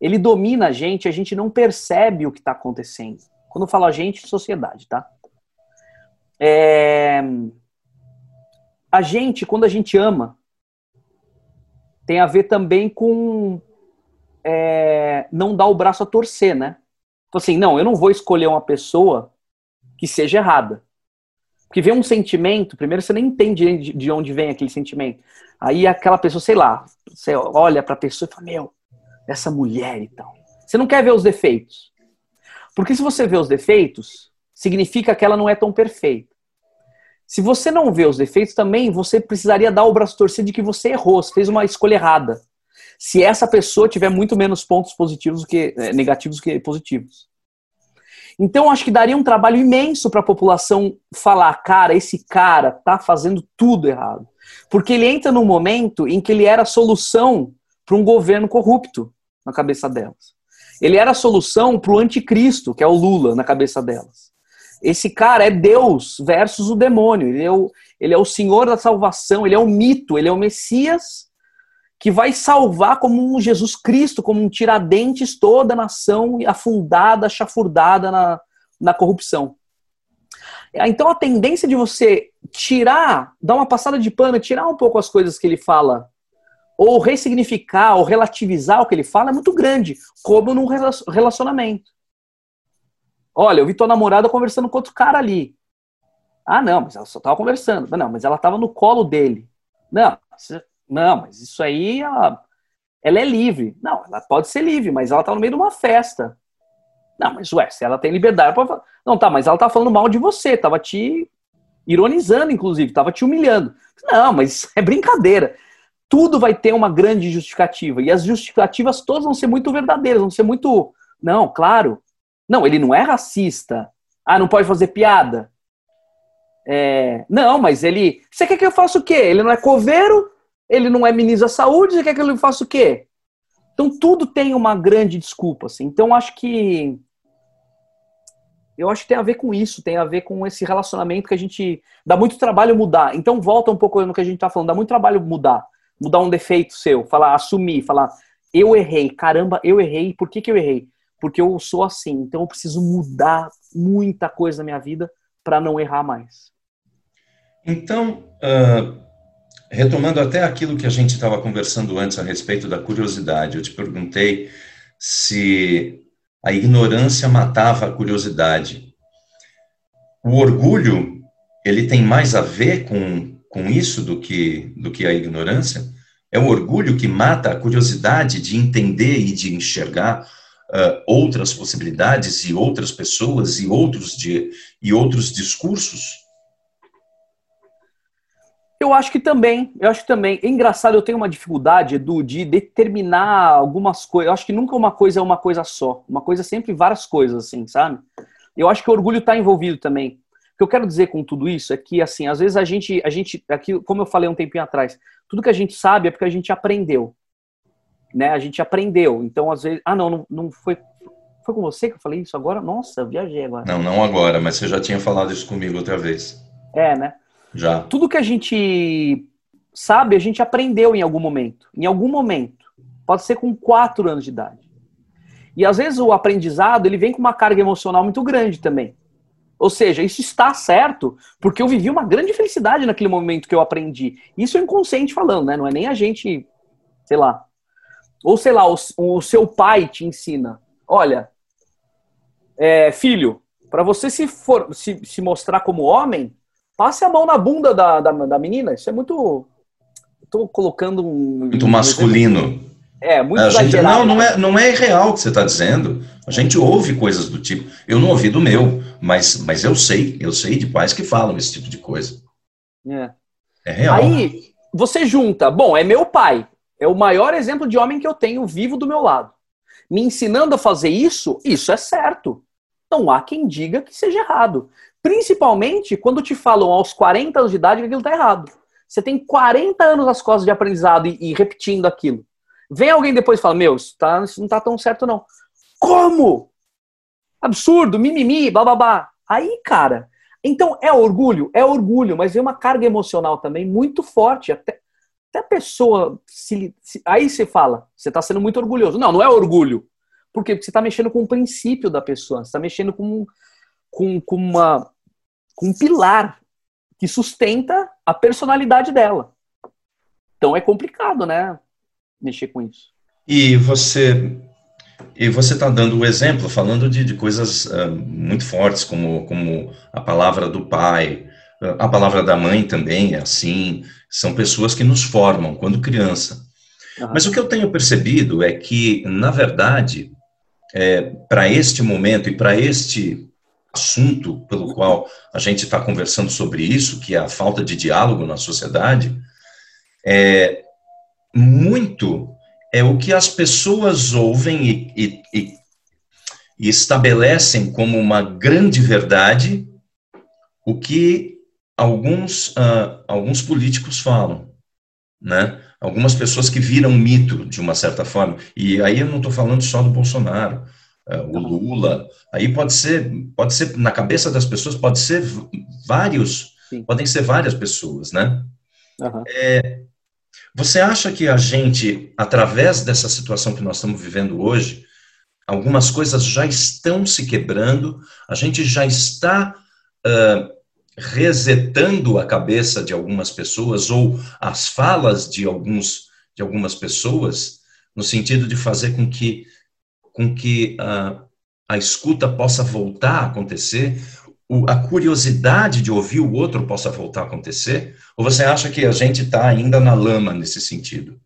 Ele domina a gente, a gente não percebe o que está acontecendo. Quando eu falo a gente, sociedade, tá? É... A gente, quando a gente ama, tem a ver também com é, não dar o braço a torcer, né? Então, assim, não, eu não vou escolher uma pessoa que seja errada. Porque vem um sentimento, primeiro você nem entende de onde vem aquele sentimento. Aí aquela pessoa, sei lá, você olha para a pessoa e fala, meu, essa mulher e tal. Você não quer ver os defeitos. Porque se você vê os defeitos, significa que ela não é tão perfeita. Se você não vê os defeitos também, você precisaria dar o braço torcido de que você errou, você fez uma escolha errada. Se essa pessoa tiver muito menos pontos positivos que é, negativos que positivos. Então, acho que daria um trabalho imenso para a população falar, cara, esse cara tá fazendo tudo errado. Porque ele entra num momento em que ele era a solução para um governo corrupto na cabeça delas. Ele era a solução para o anticristo, que é o Lula, na cabeça delas. Esse cara é Deus versus o demônio. Ele é o, ele é o Senhor da salvação, ele é o mito, ele é o Messias que vai salvar como um Jesus Cristo, como um tiradentes toda a nação afundada, chafurdada na, na corrupção. Então a tendência de você tirar, dar uma passada de pano, tirar um pouco as coisas que ele fala, ou ressignificar, ou relativizar o que ele fala, é muito grande, como num relacionamento. Olha, eu vi tua namorada conversando com outro cara ali. Ah, não, mas ela só tava conversando. Não, mas ela tava no colo dele. Não, não, mas isso aí ela, ela é livre. Não, ela pode ser livre, mas ela tá no meio de uma festa. Não, mas ué, se ela tem liberdade para. Não, tá, mas ela tá falando mal de você, tava te ironizando, inclusive, tava te humilhando. Não, mas é brincadeira. Tudo vai ter uma grande justificativa. E as justificativas todas vão ser muito verdadeiras, vão ser muito. Não, claro, não, ele não é racista. Ah, não pode fazer piada? É, não, mas ele. Você quer que eu faça o quê? Ele não é coveiro, ele não é ministro da saúde, você quer que eu faça o quê? Então tudo tem uma grande desculpa. Assim. Então acho que. Eu acho que tem a ver com isso, tem a ver com esse relacionamento que a gente. Dá muito trabalho mudar. Então volta um pouco no que a gente tá falando, dá muito trabalho mudar. Mudar um defeito seu, falar, assumir, falar, eu errei, caramba, eu errei, por que, que eu errei? porque eu sou assim, então eu preciso mudar muita coisa na minha vida para não errar mais. Então, uh, retomando até aquilo que a gente estava conversando antes a respeito da curiosidade, eu te perguntei se a ignorância matava a curiosidade. O orgulho, ele tem mais a ver com, com isso do que, do que a ignorância? É o orgulho que mata a curiosidade de entender e de enxergar uh, outras possibilidades e outras pessoas e outros, de, e outros discursos? Eu acho que também, eu acho que também. É engraçado, eu tenho uma dificuldade, Edu, de determinar algumas coisas. Eu acho que nunca uma coisa é uma coisa só. Uma coisa é sempre várias coisas, assim, sabe? Eu acho que o orgulho está envolvido também. O que eu quero dizer com tudo isso é que, assim, às vezes a gente, a gente, aqui, como eu falei um tempinho atrás, tudo que a gente sabe é porque a gente aprendeu né? A gente aprendeu. Então, às vezes. Ah, não, não, não foi. Foi com você que eu falei isso agora? Nossa, viajei agora. Não, não agora, mas você já tinha falado isso comigo outra vez. É, né? Já. Tudo que a gente sabe, a gente aprendeu em algum momento. Em algum momento. Pode ser com quatro anos de idade. E às vezes o aprendizado ele vem com uma carga emocional muito grande também. Ou seja, isso está certo porque eu vivi uma grande felicidade naquele momento que eu aprendi. Isso é inconsciente falando, né? Não é nem a gente, sei lá, ou sei lá, o, o seu pai te ensina: olha, é, filho, para você se, for, se, se mostrar como homem, passe a mão na bunda da, da, da menina. Isso é muito. Estou colocando um. Muito masculino. É, muito a gente, Não, não é, não é real o que você está dizendo. A gente ouve coisas do tipo. Eu não ouvi do meu, mas, mas eu sei. Eu sei de pais que falam esse tipo de coisa. É. É real. Aí você junta. Bom, é meu pai. É o maior exemplo de homem que eu tenho vivo do meu lado. Me ensinando a fazer isso, isso é certo. Não há quem diga que seja errado. Principalmente quando te falam aos 40 anos de idade que aquilo está errado. Você tem 40 anos nas costas de aprendizado e, e repetindo aquilo. Vem alguém depois e fala: Meu, isso, tá, isso não está tão certo, não. Como? Absurdo, mimimi, bababá. Aí, cara, então é orgulho? É orgulho, mas vem uma carga emocional também muito forte. Até, até a pessoa. Se, se, aí você fala, você está sendo muito orgulhoso. Não, não é orgulho. Por quê? Porque você está mexendo com o princípio da pessoa, você está mexendo com, com, com, uma, com um pilar que sustenta a personalidade dela. Então é complicado, né? Mexer com isso. E você e você está dando o exemplo, falando de, de coisas uh, muito fortes, como, como a palavra do pai, a palavra da mãe também é assim. São pessoas que nos formam quando criança. Uhum. Mas o que eu tenho percebido é que, na verdade, é, para este momento e para este assunto pelo qual a gente está conversando sobre isso, que é a falta de diálogo na sociedade, é muito é o que as pessoas ouvem e, e, e, estabelecem como uma grande verdade o que alguns, uh, alguns políticos falam, né? Algumas pessoas que viram mito, de uma certa forma. E aí eu não estou falando só do Bolsonaro, o Lula. Aí pode ser, pode ser, na cabeça das pessoas, pode ser vários, Sim. podem ser várias pessoas, né? Uhum. É, você acha que a gente, através dessa situação que nós estamos vivendo hoje, algumas coisas já estão se quebrando, a gente já está uh, resetando a cabeça de algumas pessoas ou as falas de alguns de algumas pessoas no sentido de fazer com que com que uh, a escuta possa voltar a acontecer o, a curiosidade de ouvir o outro possa voltar a acontecer? Ou você acha que a gente está ainda na lama nesse sentido?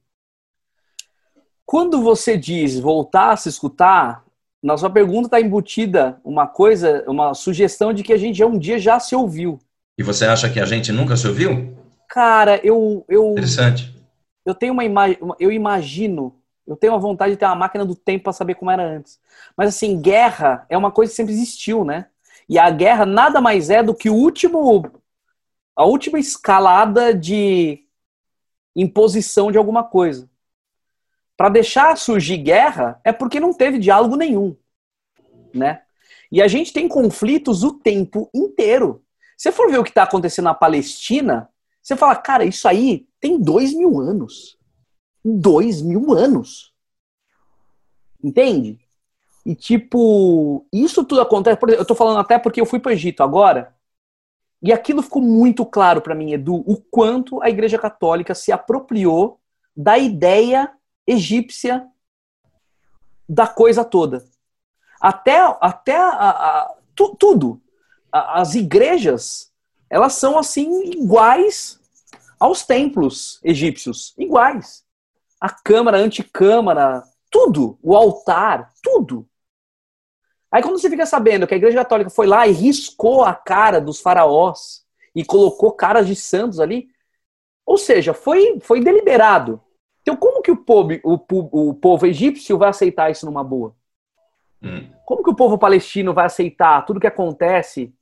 Quando você diz voltar a se escutar, na sua pergunta está embutida uma coisa, uma sugestão de que a gente um dia já se ouviu. E você acha que a gente nunca se ouviu? Cara, eu. eu Interessante. Eu tenho uma imagem. Eu imagino. Eu tenho a vontade de ter uma máquina do tempo para saber como era antes. Mas assim, guerra é uma coisa que sempre existiu, né? E a guerra nada mais é do que o último a última escalada de imposição de alguma coisa. Para deixar surgir guerra é porque não teve diálogo nenhum, né? E a gente tem conflitos o tempo inteiro. Se for ver o que está acontecendo na Palestina, você fala, cara, isso aí tem dois mil anos. Dois mil anos. Entende? E, tipo, isso tudo acontece. Por exemplo, eu tô falando até porque eu fui para o Egito agora. E aquilo ficou muito claro para mim, Edu, o quanto a Igreja Católica se apropriou da ideia egípcia da coisa toda. Até, até a, a, tu, tudo. A, as igrejas, elas são assim iguais aos templos egípcios. Iguais. A câmara, a anticâmara, tudo. O altar, tudo. Aí quando você fica sabendo que a Igreja Católica foi lá e riscou a cara dos faraós e colocou caras de santos ali, ou seja, foi, foi deliberado. Então como que o povo, o, o povo egípcio vai aceitar isso numa boa? Hum. Como que o povo palestino vai aceitar tudo que acontece?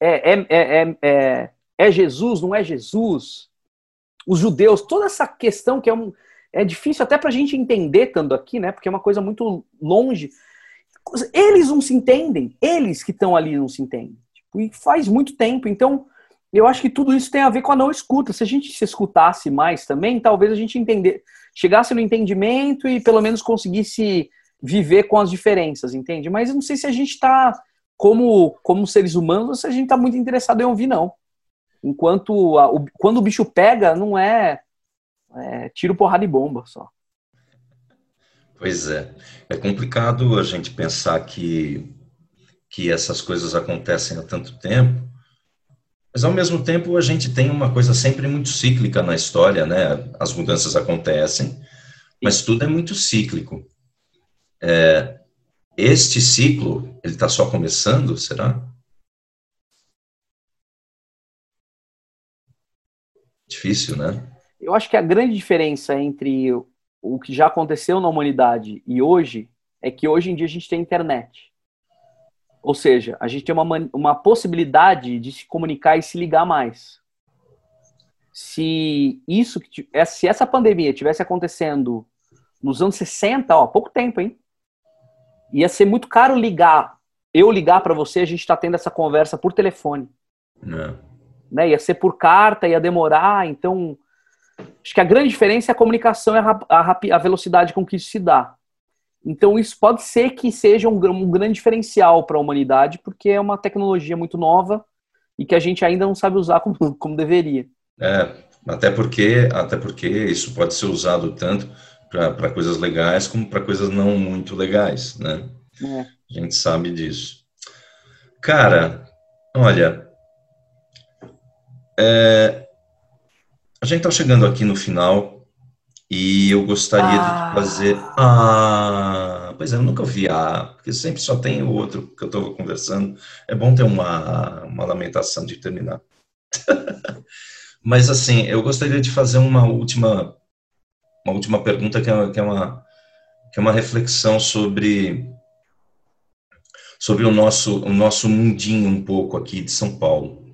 É, é, é, é, é Jesus, não é Jesus? Os judeus, toda essa questão que é, um, é difícil até para a gente entender tanto aqui, né? Porque é uma coisa muito longe eles não se entendem, eles que estão ali não se entendem. Tipo, e faz muito tempo. Então, eu acho que tudo isso tem a ver com a não escuta. Se a gente se escutasse mais também, talvez a gente entender, chegasse no entendimento e pelo menos conseguisse viver com as diferenças, entende? Mas eu não sei se a gente está, como, como seres humanos, se a gente está muito interessado em ouvir, não. Enquanto, a, o, quando o bicho pega, não é, é tiro, porrada e bomba só. Pois é. É complicado a gente pensar que, que essas coisas acontecem há tanto tempo, mas ao mesmo tempo a gente tem uma coisa sempre muito cíclica na história, né? As mudanças acontecem, mas tudo é muito cíclico. É, este ciclo, ele está só começando, será? Difícil, né? Eu acho que a grande diferença entre o que já aconteceu na humanidade e hoje é que hoje em dia a gente tem internet. Ou seja, a gente tem uma, uma possibilidade de se comunicar e se ligar mais. Se isso, se essa pandemia tivesse acontecendo nos anos 60, ó, pouco tempo, hein? ia ser muito caro ligar. Eu ligar para você, a gente está tendo essa conversa por telefone. Não. Né? Ia ser por carta, ia demorar. Então, acho que a grande diferença é a comunicação e a, a, a velocidade com que isso se dá. Então, isso pode ser que seja um, um grande diferencial para a humanidade, porque é uma tecnologia muito nova e que a gente ainda não sabe usar como, como deveria. É, até porque, até porque isso pode ser usado tanto para coisas legais como para coisas não muito legais, né? É. A gente sabe disso. Cara, olha, é, a gente está chegando aqui no final e eu gostaria ah. de fazer. Ah, pois é, eu nunca ouvi ah, porque sempre só tem o outro que eu estou conversando. É bom ter uma, uma lamentação de terminar. Mas assim, eu gostaria de fazer uma última uma última pergunta que é, que é uma que é uma reflexão sobre sobre o nosso o nosso mundinho um pouco aqui de São Paulo.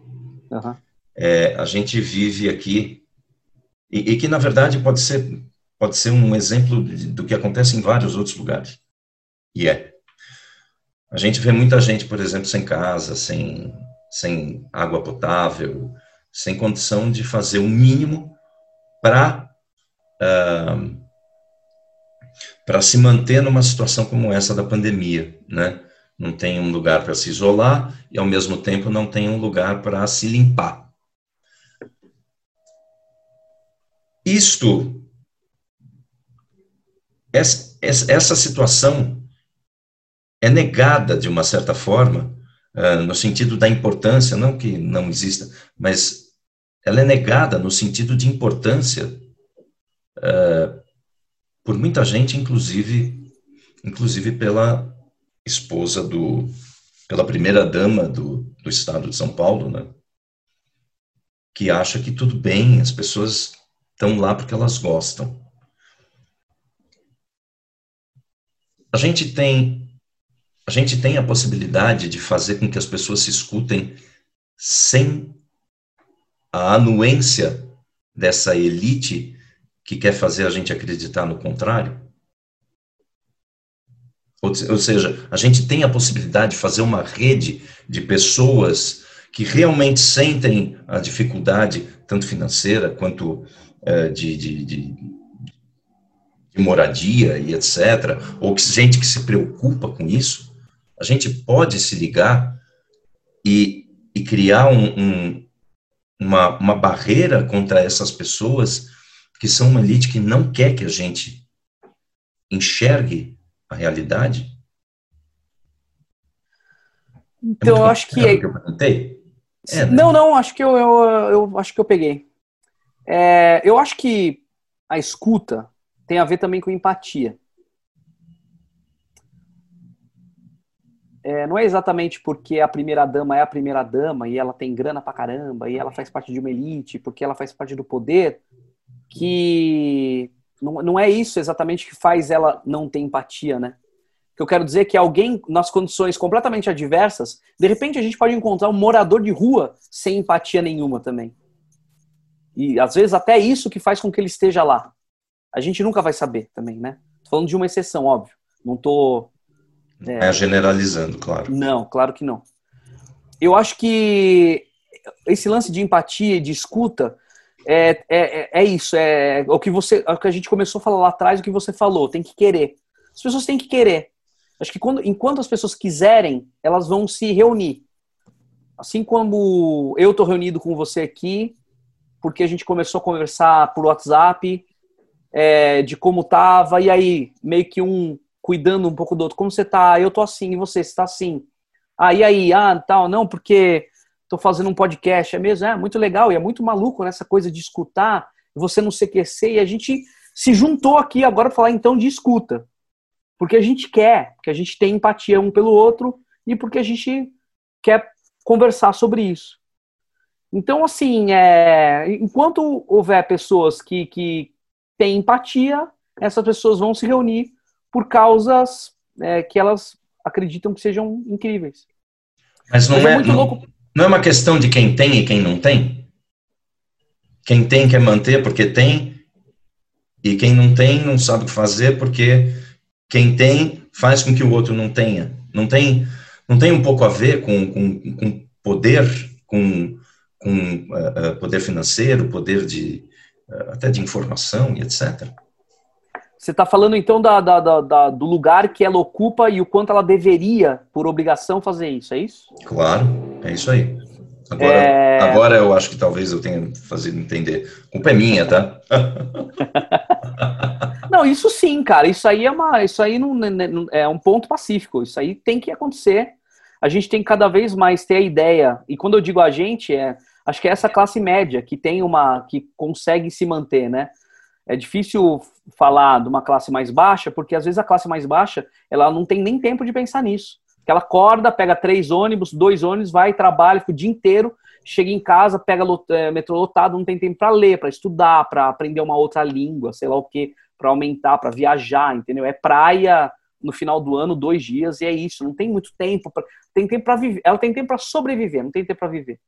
Uhum. É, a gente vive aqui e, e, que na verdade pode ser pode ser um exemplo do que acontece em vários outros lugares. E é. A gente vê muita gente, por exemplo, sem casa, sem sem água potável, sem condição de fazer o mínimo para uh, para se manter numa situação como essa da pandemia, né? Não tem um lugar para se isolar e ao mesmo tempo não tem um lugar para se limpar. Isto, essa situação é negada de uma certa forma, ah, no sentido da importância, não que não exista, mas ela é negada no sentido de importância uh, por muita gente, inclusive, inclusive pela esposa do, pela primeira dama do, do estado de São Paulo, né? Que acha que tudo bem, as pessoas estão lá porque elas gostam. A gente tem a gente tem a possibilidade de fazer com que as pessoas se escutem sem a anuência dessa elite que quer fazer a gente acreditar no contrário? Ou, ou seja, a gente tem a possibilidade de fazer uma rede de pessoas que realmente sentem a dificuldade, tanto financeira quanto de, de, de, de, moradia e etc., ou que gente que se preocupa com isso, a gente pode se ligar e, e criar um, um, uma, uma barreira contra essas pessoas que são uma elite que não quer que a gente enxergue a realidade? Então, é eu acho que. que eu? É, né? Não, não, acho que eu, eu, eu, acho que eu peguei. É, eu acho que a escuta tem a ver também com empatia. é, não é exatamente porque a primeira dama é a primeira dama e ela tem grana pra caramba e ela faz parte de uma elite, porque ela faz parte do poder, que não, não é isso exatamente que faz ela não ter empatia, né? Que eu quero dizer é que alguém, nas condições completamente adversas, de repente a gente pode encontrar um morador de rua sem empatia nenhuma também. E às vezes até isso que faz com que ele esteja lá. A gente nunca vai saber também, né? Tô falando de uma exceção, óbvio. Não tô é. é generalizando, claro. Não, claro que não. Eu acho que esse lance de empatia e de escuta é, é, é isso, é o que você, é o que a gente começou a falar lá atrás, o que você falou, tem que querer. As pessoas têm que querer. Acho que quando, enquanto as pessoas quiserem, elas vão se reunir. Assim como eu estou reunido com você aqui, porque a gente começou a conversar por WhatsApp é, de como tava, e aí meio que um cuidando um pouco do outro. Como você tá? Eu tô assim, e você está assim. Ah, e aí? Ah, tal, não, porque tô fazendo um podcast, é mesmo? É muito legal e é muito maluco nessa coisa de escutar, você não se aquecer, e a gente se juntou aqui agora para falar então de escuta. Porque a gente quer, porque a gente tem empatia um pelo outro e porque a gente quer conversar sobre isso. Então, assim, é, enquanto houver pessoas que, que têm empatia, essas pessoas vão se reunir por causas é, que elas acreditam que sejam incríveis. Mas não Mas é, é não, não, é uma questão de quem tem e quem não tem? Quem tem quer manter porque tem, e quem não tem não sabe o que fazer porque quem tem faz com que o outro não tenha. Não tem, não tem um pouco a ver com, com, com poder, com, com uh, poder financeiro, poder de uh, até de informação e etc. Você está falando então da, da, da, do lugar que ela ocupa e o quanto ela deveria, por obrigação, fazer isso, é isso? Claro, é isso aí. Agora, é... agora eu acho que talvez eu tenha fazido entender. A culpa é minha, tá? não, isso sim, cara. Isso aí é uma, isso aí não, não, é um ponto pacífico. Isso aí tem que acontecer. A gente tem que cada vez mais ter a ideia. E quando eu digo a gente, é, acho que é essa classe média que tem uma, que consegue se manter, né? É difícil falar de uma classe mais baixa, porque às vezes a classe mais baixa, ela não tem nem tempo de pensar nisso. Ela acorda, pega três ônibus, dois ônibus, vai, trabalha, o dia inteiro, chega em casa, pega é, metrô lotado, não tem tempo para ler, para estudar, para aprender uma outra língua, sei lá o que, para aumentar, para viajar, entendeu? É praia no final do ano, dois dias, e é isso. Não tem muito tempo. Pra, tem tempo para viver. Ela tem tempo para sobreviver, não tem tempo para viver.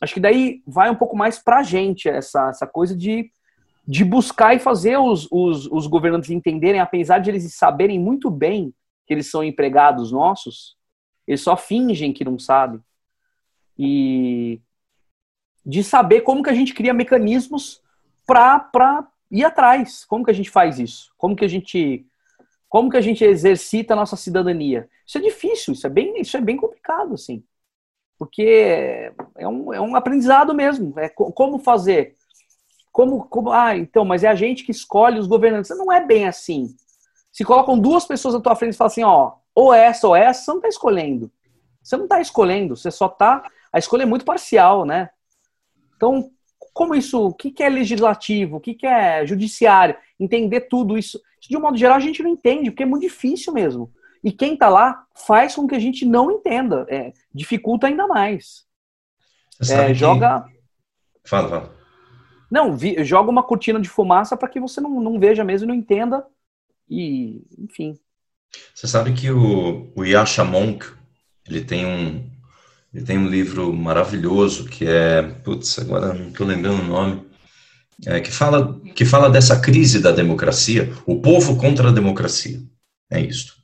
Acho que daí vai um pouco mais para a gente essa, essa coisa de, de buscar e fazer os, os, os governantes entenderem, apesar de eles saberem muito bem que eles são empregados nossos, eles só fingem que não sabem. E de saber como que a gente cria mecanismos para ir atrás. Como que a gente faz isso? Como que a gente como que a gente exercita a nossa cidadania? Isso é difícil, isso é bem, isso é bem complicado, assim. Porque é um, é um aprendizado mesmo. É como fazer. Como, como, ah, então, mas é a gente que escolhe os governantes. Não é bem assim. Se colocam duas pessoas na tua frente e falam assim, ó, ou essa ou essa, você não está escolhendo. Você não está escolhendo, você só está. A escolha é muito parcial, né? Então, como isso, o que, que é legislativo, o que, que é judiciário, entender tudo isso. De um modo geral, a gente não entende, porque é muito difícil mesmo. E quem está lá faz com que a gente não entenda, é, dificulta ainda mais. É, joga. Que... Fala, fala. Não, vi, joga uma cortina de fumaça para que você não, não veja mesmo e não entenda e, enfim. Você sabe que o, o Yasha Monk, ele tem um, ele tem um livro maravilhoso que é, putz, agora não estou lembrando o nome, é, que, fala, que fala dessa crise da democracia, o povo contra a democracia. É isso.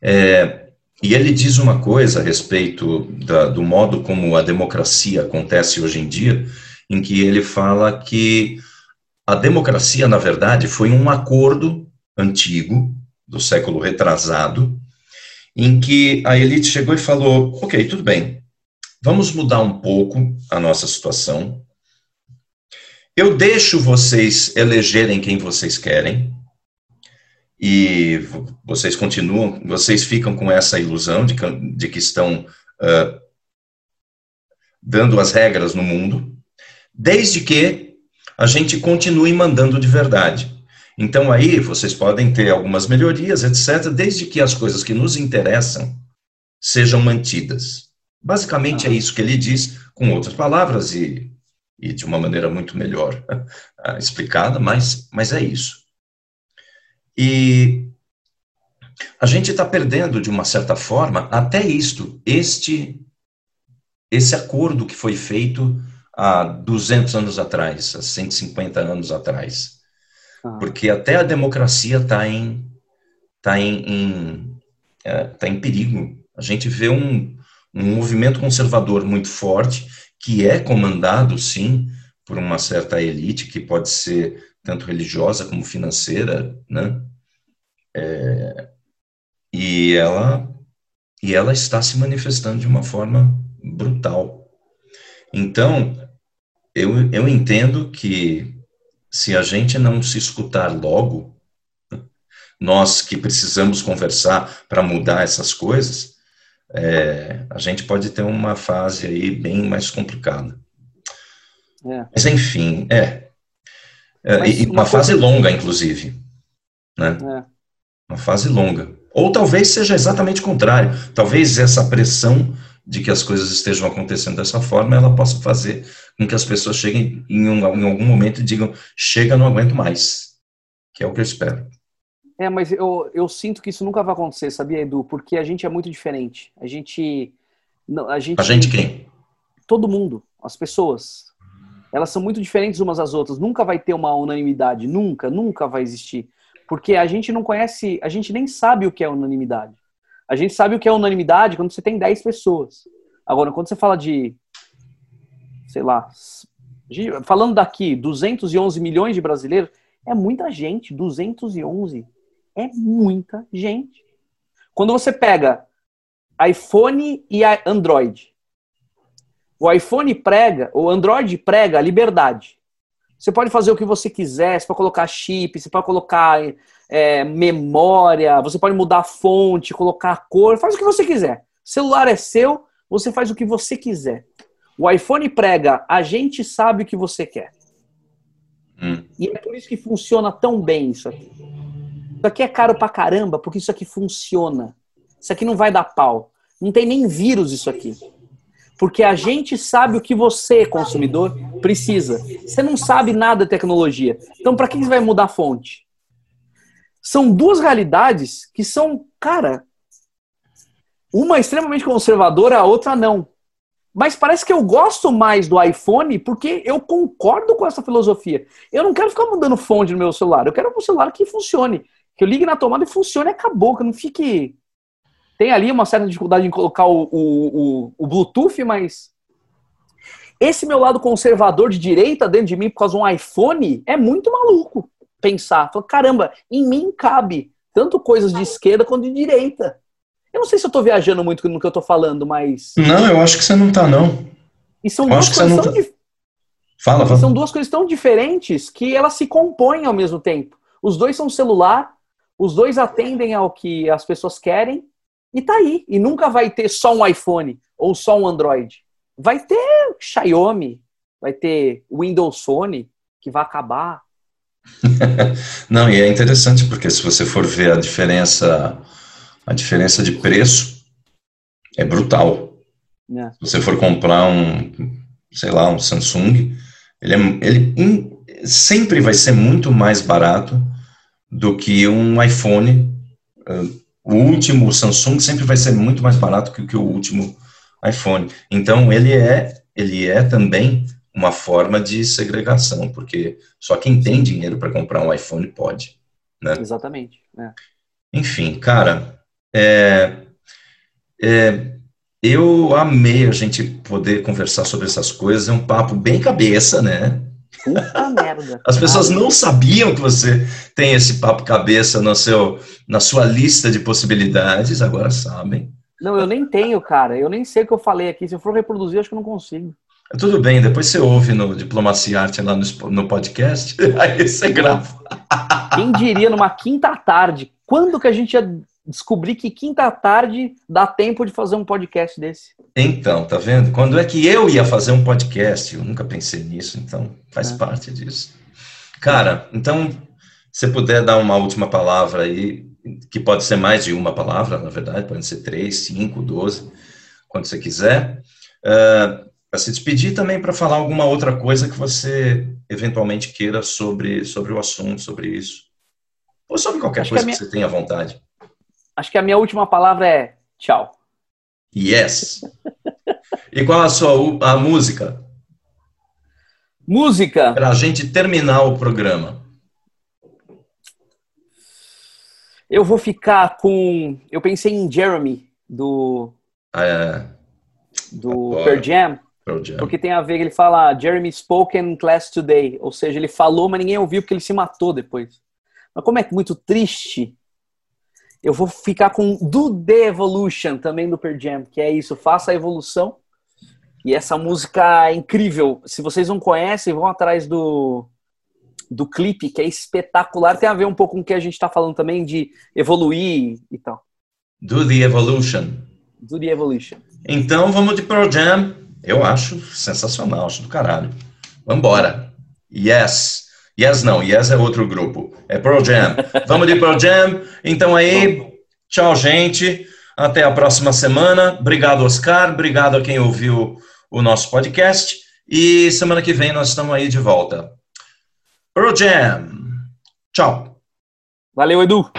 É, e ele diz uma coisa a respeito da, do modo como a democracia acontece hoje em dia, em que ele fala que a democracia, na verdade, foi um acordo antigo, do século retrasado, em que a elite chegou e falou: ok, tudo bem, vamos mudar um pouco a nossa situação. Eu deixo vocês elegerem quem vocês querem, e vocês continuam, vocês ficam com essa ilusão de que, de que estão uh, dando as regras no mundo, desde que a gente continue mandando de verdade. Então aí vocês podem ter algumas melhorias, etc., desde que as coisas que nos interessam sejam mantidas. Basicamente é isso que ele diz, com outras palavras e, e de uma maneira muito melhor explicada, mas, mas é isso. E a gente está perdendo, de uma certa forma, até isto, este, esse acordo que foi feito há 200 anos atrás, há 150 anos atrás. Ah. Porque até a democracia está em, tá em, em, é, tá em perigo. A gente vê um, um movimento conservador muito forte, que é comandado, sim, por uma certa elite, que pode ser tanto religiosa como financeira, né? É, e ela e ela está se manifestando de uma forma brutal. Então, eu, eu entendo que se a gente não se escutar logo, nós que precisamos conversar para mudar essas coisas, é, a gente pode ter uma fase aí bem mais complicada. É. Mas enfim, é. é Mas, e uma, uma fase coisa... longa, inclusive. Né? É. Uma fase longa. Ou talvez seja exatamente o contrário. Talvez essa pressão de que as coisas estejam acontecendo dessa forma, ela possa fazer com que as pessoas cheguem em, um, em algum momento e digam: chega, não aguento mais. Que é o que eu espero. É, mas eu, eu sinto que isso nunca vai acontecer, sabia, Edu? Porque a gente é muito diferente. A gente. A gente, a gente quem? Todo mundo, as pessoas. Elas são muito diferentes umas das outras. Nunca vai ter uma unanimidade. Nunca, nunca vai existir. Porque a gente não conhece, a gente nem sabe o que é unanimidade. A gente sabe o que é unanimidade quando você tem 10 pessoas. Agora, quando você fala de, sei lá, falando daqui, 211 milhões de brasileiros, é muita gente. 211 é muita gente. Quando você pega iPhone e Android, o iPhone prega, o Android prega a liberdade. Você pode fazer o que você quiser, você pode colocar chip, você pode colocar é, memória, você pode mudar a fonte, colocar a cor, faz o que você quiser. celular é seu, você faz o que você quiser. O iPhone prega, a gente sabe o que você quer. Hum. E é por isso que funciona tão bem isso aqui. Isso aqui é caro pra caramba, porque isso aqui funciona. Isso aqui não vai dar pau. Não tem nem vírus isso aqui. Porque a gente sabe o que você, consumidor, precisa. Você não sabe nada de tecnologia. Então, para que você vai mudar a fonte? São duas realidades que são, cara, uma extremamente conservadora, a outra não. Mas parece que eu gosto mais do iPhone porque eu concordo com essa filosofia. Eu não quero ficar mudando fonte no meu celular. Eu quero um celular que funcione. Que eu ligue na tomada e funcione e acabou. Que não fique tem ali uma certa dificuldade em colocar o, o, o, o Bluetooth, mas esse meu lado conservador de direita dentro de mim por causa de um iPhone é muito maluco pensar. Fala, caramba, em mim cabe tanto coisas de esquerda quanto de direita. Eu não sei se eu tô viajando muito no que eu tô falando, mas. Não, eu acho que você não tá, não. E são eu duas coisas tão tá... fala, fala. São duas coisas tão diferentes que elas se compõem ao mesmo tempo. Os dois são celular, os dois atendem ao que as pessoas querem, e tá aí. E nunca vai ter só um iPhone ou só um Android. Vai ter Xiaomi, vai ter Windows Phone, que vai acabar. Não, e é interessante porque se você for ver a diferença, a diferença de preço é brutal. É. Se você for comprar um, sei lá, um Samsung, ele, é, ele in, sempre vai ser muito mais barato do que um iPhone uh, o último Samsung sempre vai ser muito mais barato que, que o último iPhone. Então, ele é, ele é também uma forma de segregação, porque só quem tem dinheiro para comprar um iPhone pode. Né? Exatamente. É. Enfim, cara, é, é, eu amei a gente poder conversar sobre essas coisas. É um papo bem cabeça, né? Puta merda. As pessoas não sabiam que você tem esse papo cabeça no seu, na sua lista de possibilidades, agora sabem. Não, eu nem tenho, cara. Eu nem sei o que eu falei aqui. Se eu for reproduzir, acho que eu não consigo. Tudo bem, depois você ouve no Diplomacia Arte lá no, no podcast, aí você grava. Quem diria numa quinta tarde? Quando que a gente ia descobrir que quinta tarde dá tempo de fazer um podcast desse. Então, tá vendo? Quando é que eu ia fazer um podcast? Eu nunca pensei nisso, então faz é. parte disso. Cara, então, se puder dar uma última palavra aí, que pode ser mais de uma palavra, na verdade, pode ser três, cinco, doze, quando você quiser. Uh, ah, para se despedir também para falar alguma outra coisa que você eventualmente queira sobre, sobre o assunto, sobre isso. Ou sobre qualquer Acho coisa que, minha... que você tenha vontade. Acho que a minha última palavra é tchau. Yes. e qual a sua a música? Música. Para a gente terminar o programa. Eu vou ficar com. Eu pensei em Jeremy do. Ah, é. Do Pearl Jam. Pearl Jam. Porque tem a ver, ele fala Jeremy spoke in class today. Ou seja, ele falou, mas ninguém ouviu porque ele se matou depois. Mas como é muito triste eu vou ficar com Do The Evolution, também do Pearl Jam, que é isso, faça a evolução. E essa música é incrível. Se vocês não conhecem, vão atrás do, do clipe, que é espetacular. Tem a ver um pouco com o que a gente está falando também de evoluir e tal. Do The Evolution. Do The Evolution. Então vamos de Pearl Jam. Eu acho sensacional, acho do caralho. Vambora. Yes. Yes não, Yes é outro grupo. É Pearl Jam. Vamos de Pearl Jam. Então aí, tchau, gente. Até a próxima semana. Obrigado, Oscar. Obrigado a quem ouviu o nosso podcast. E semana que vem nós estamos aí de volta. Pearl Jam. Tchau. Valeu, Edu.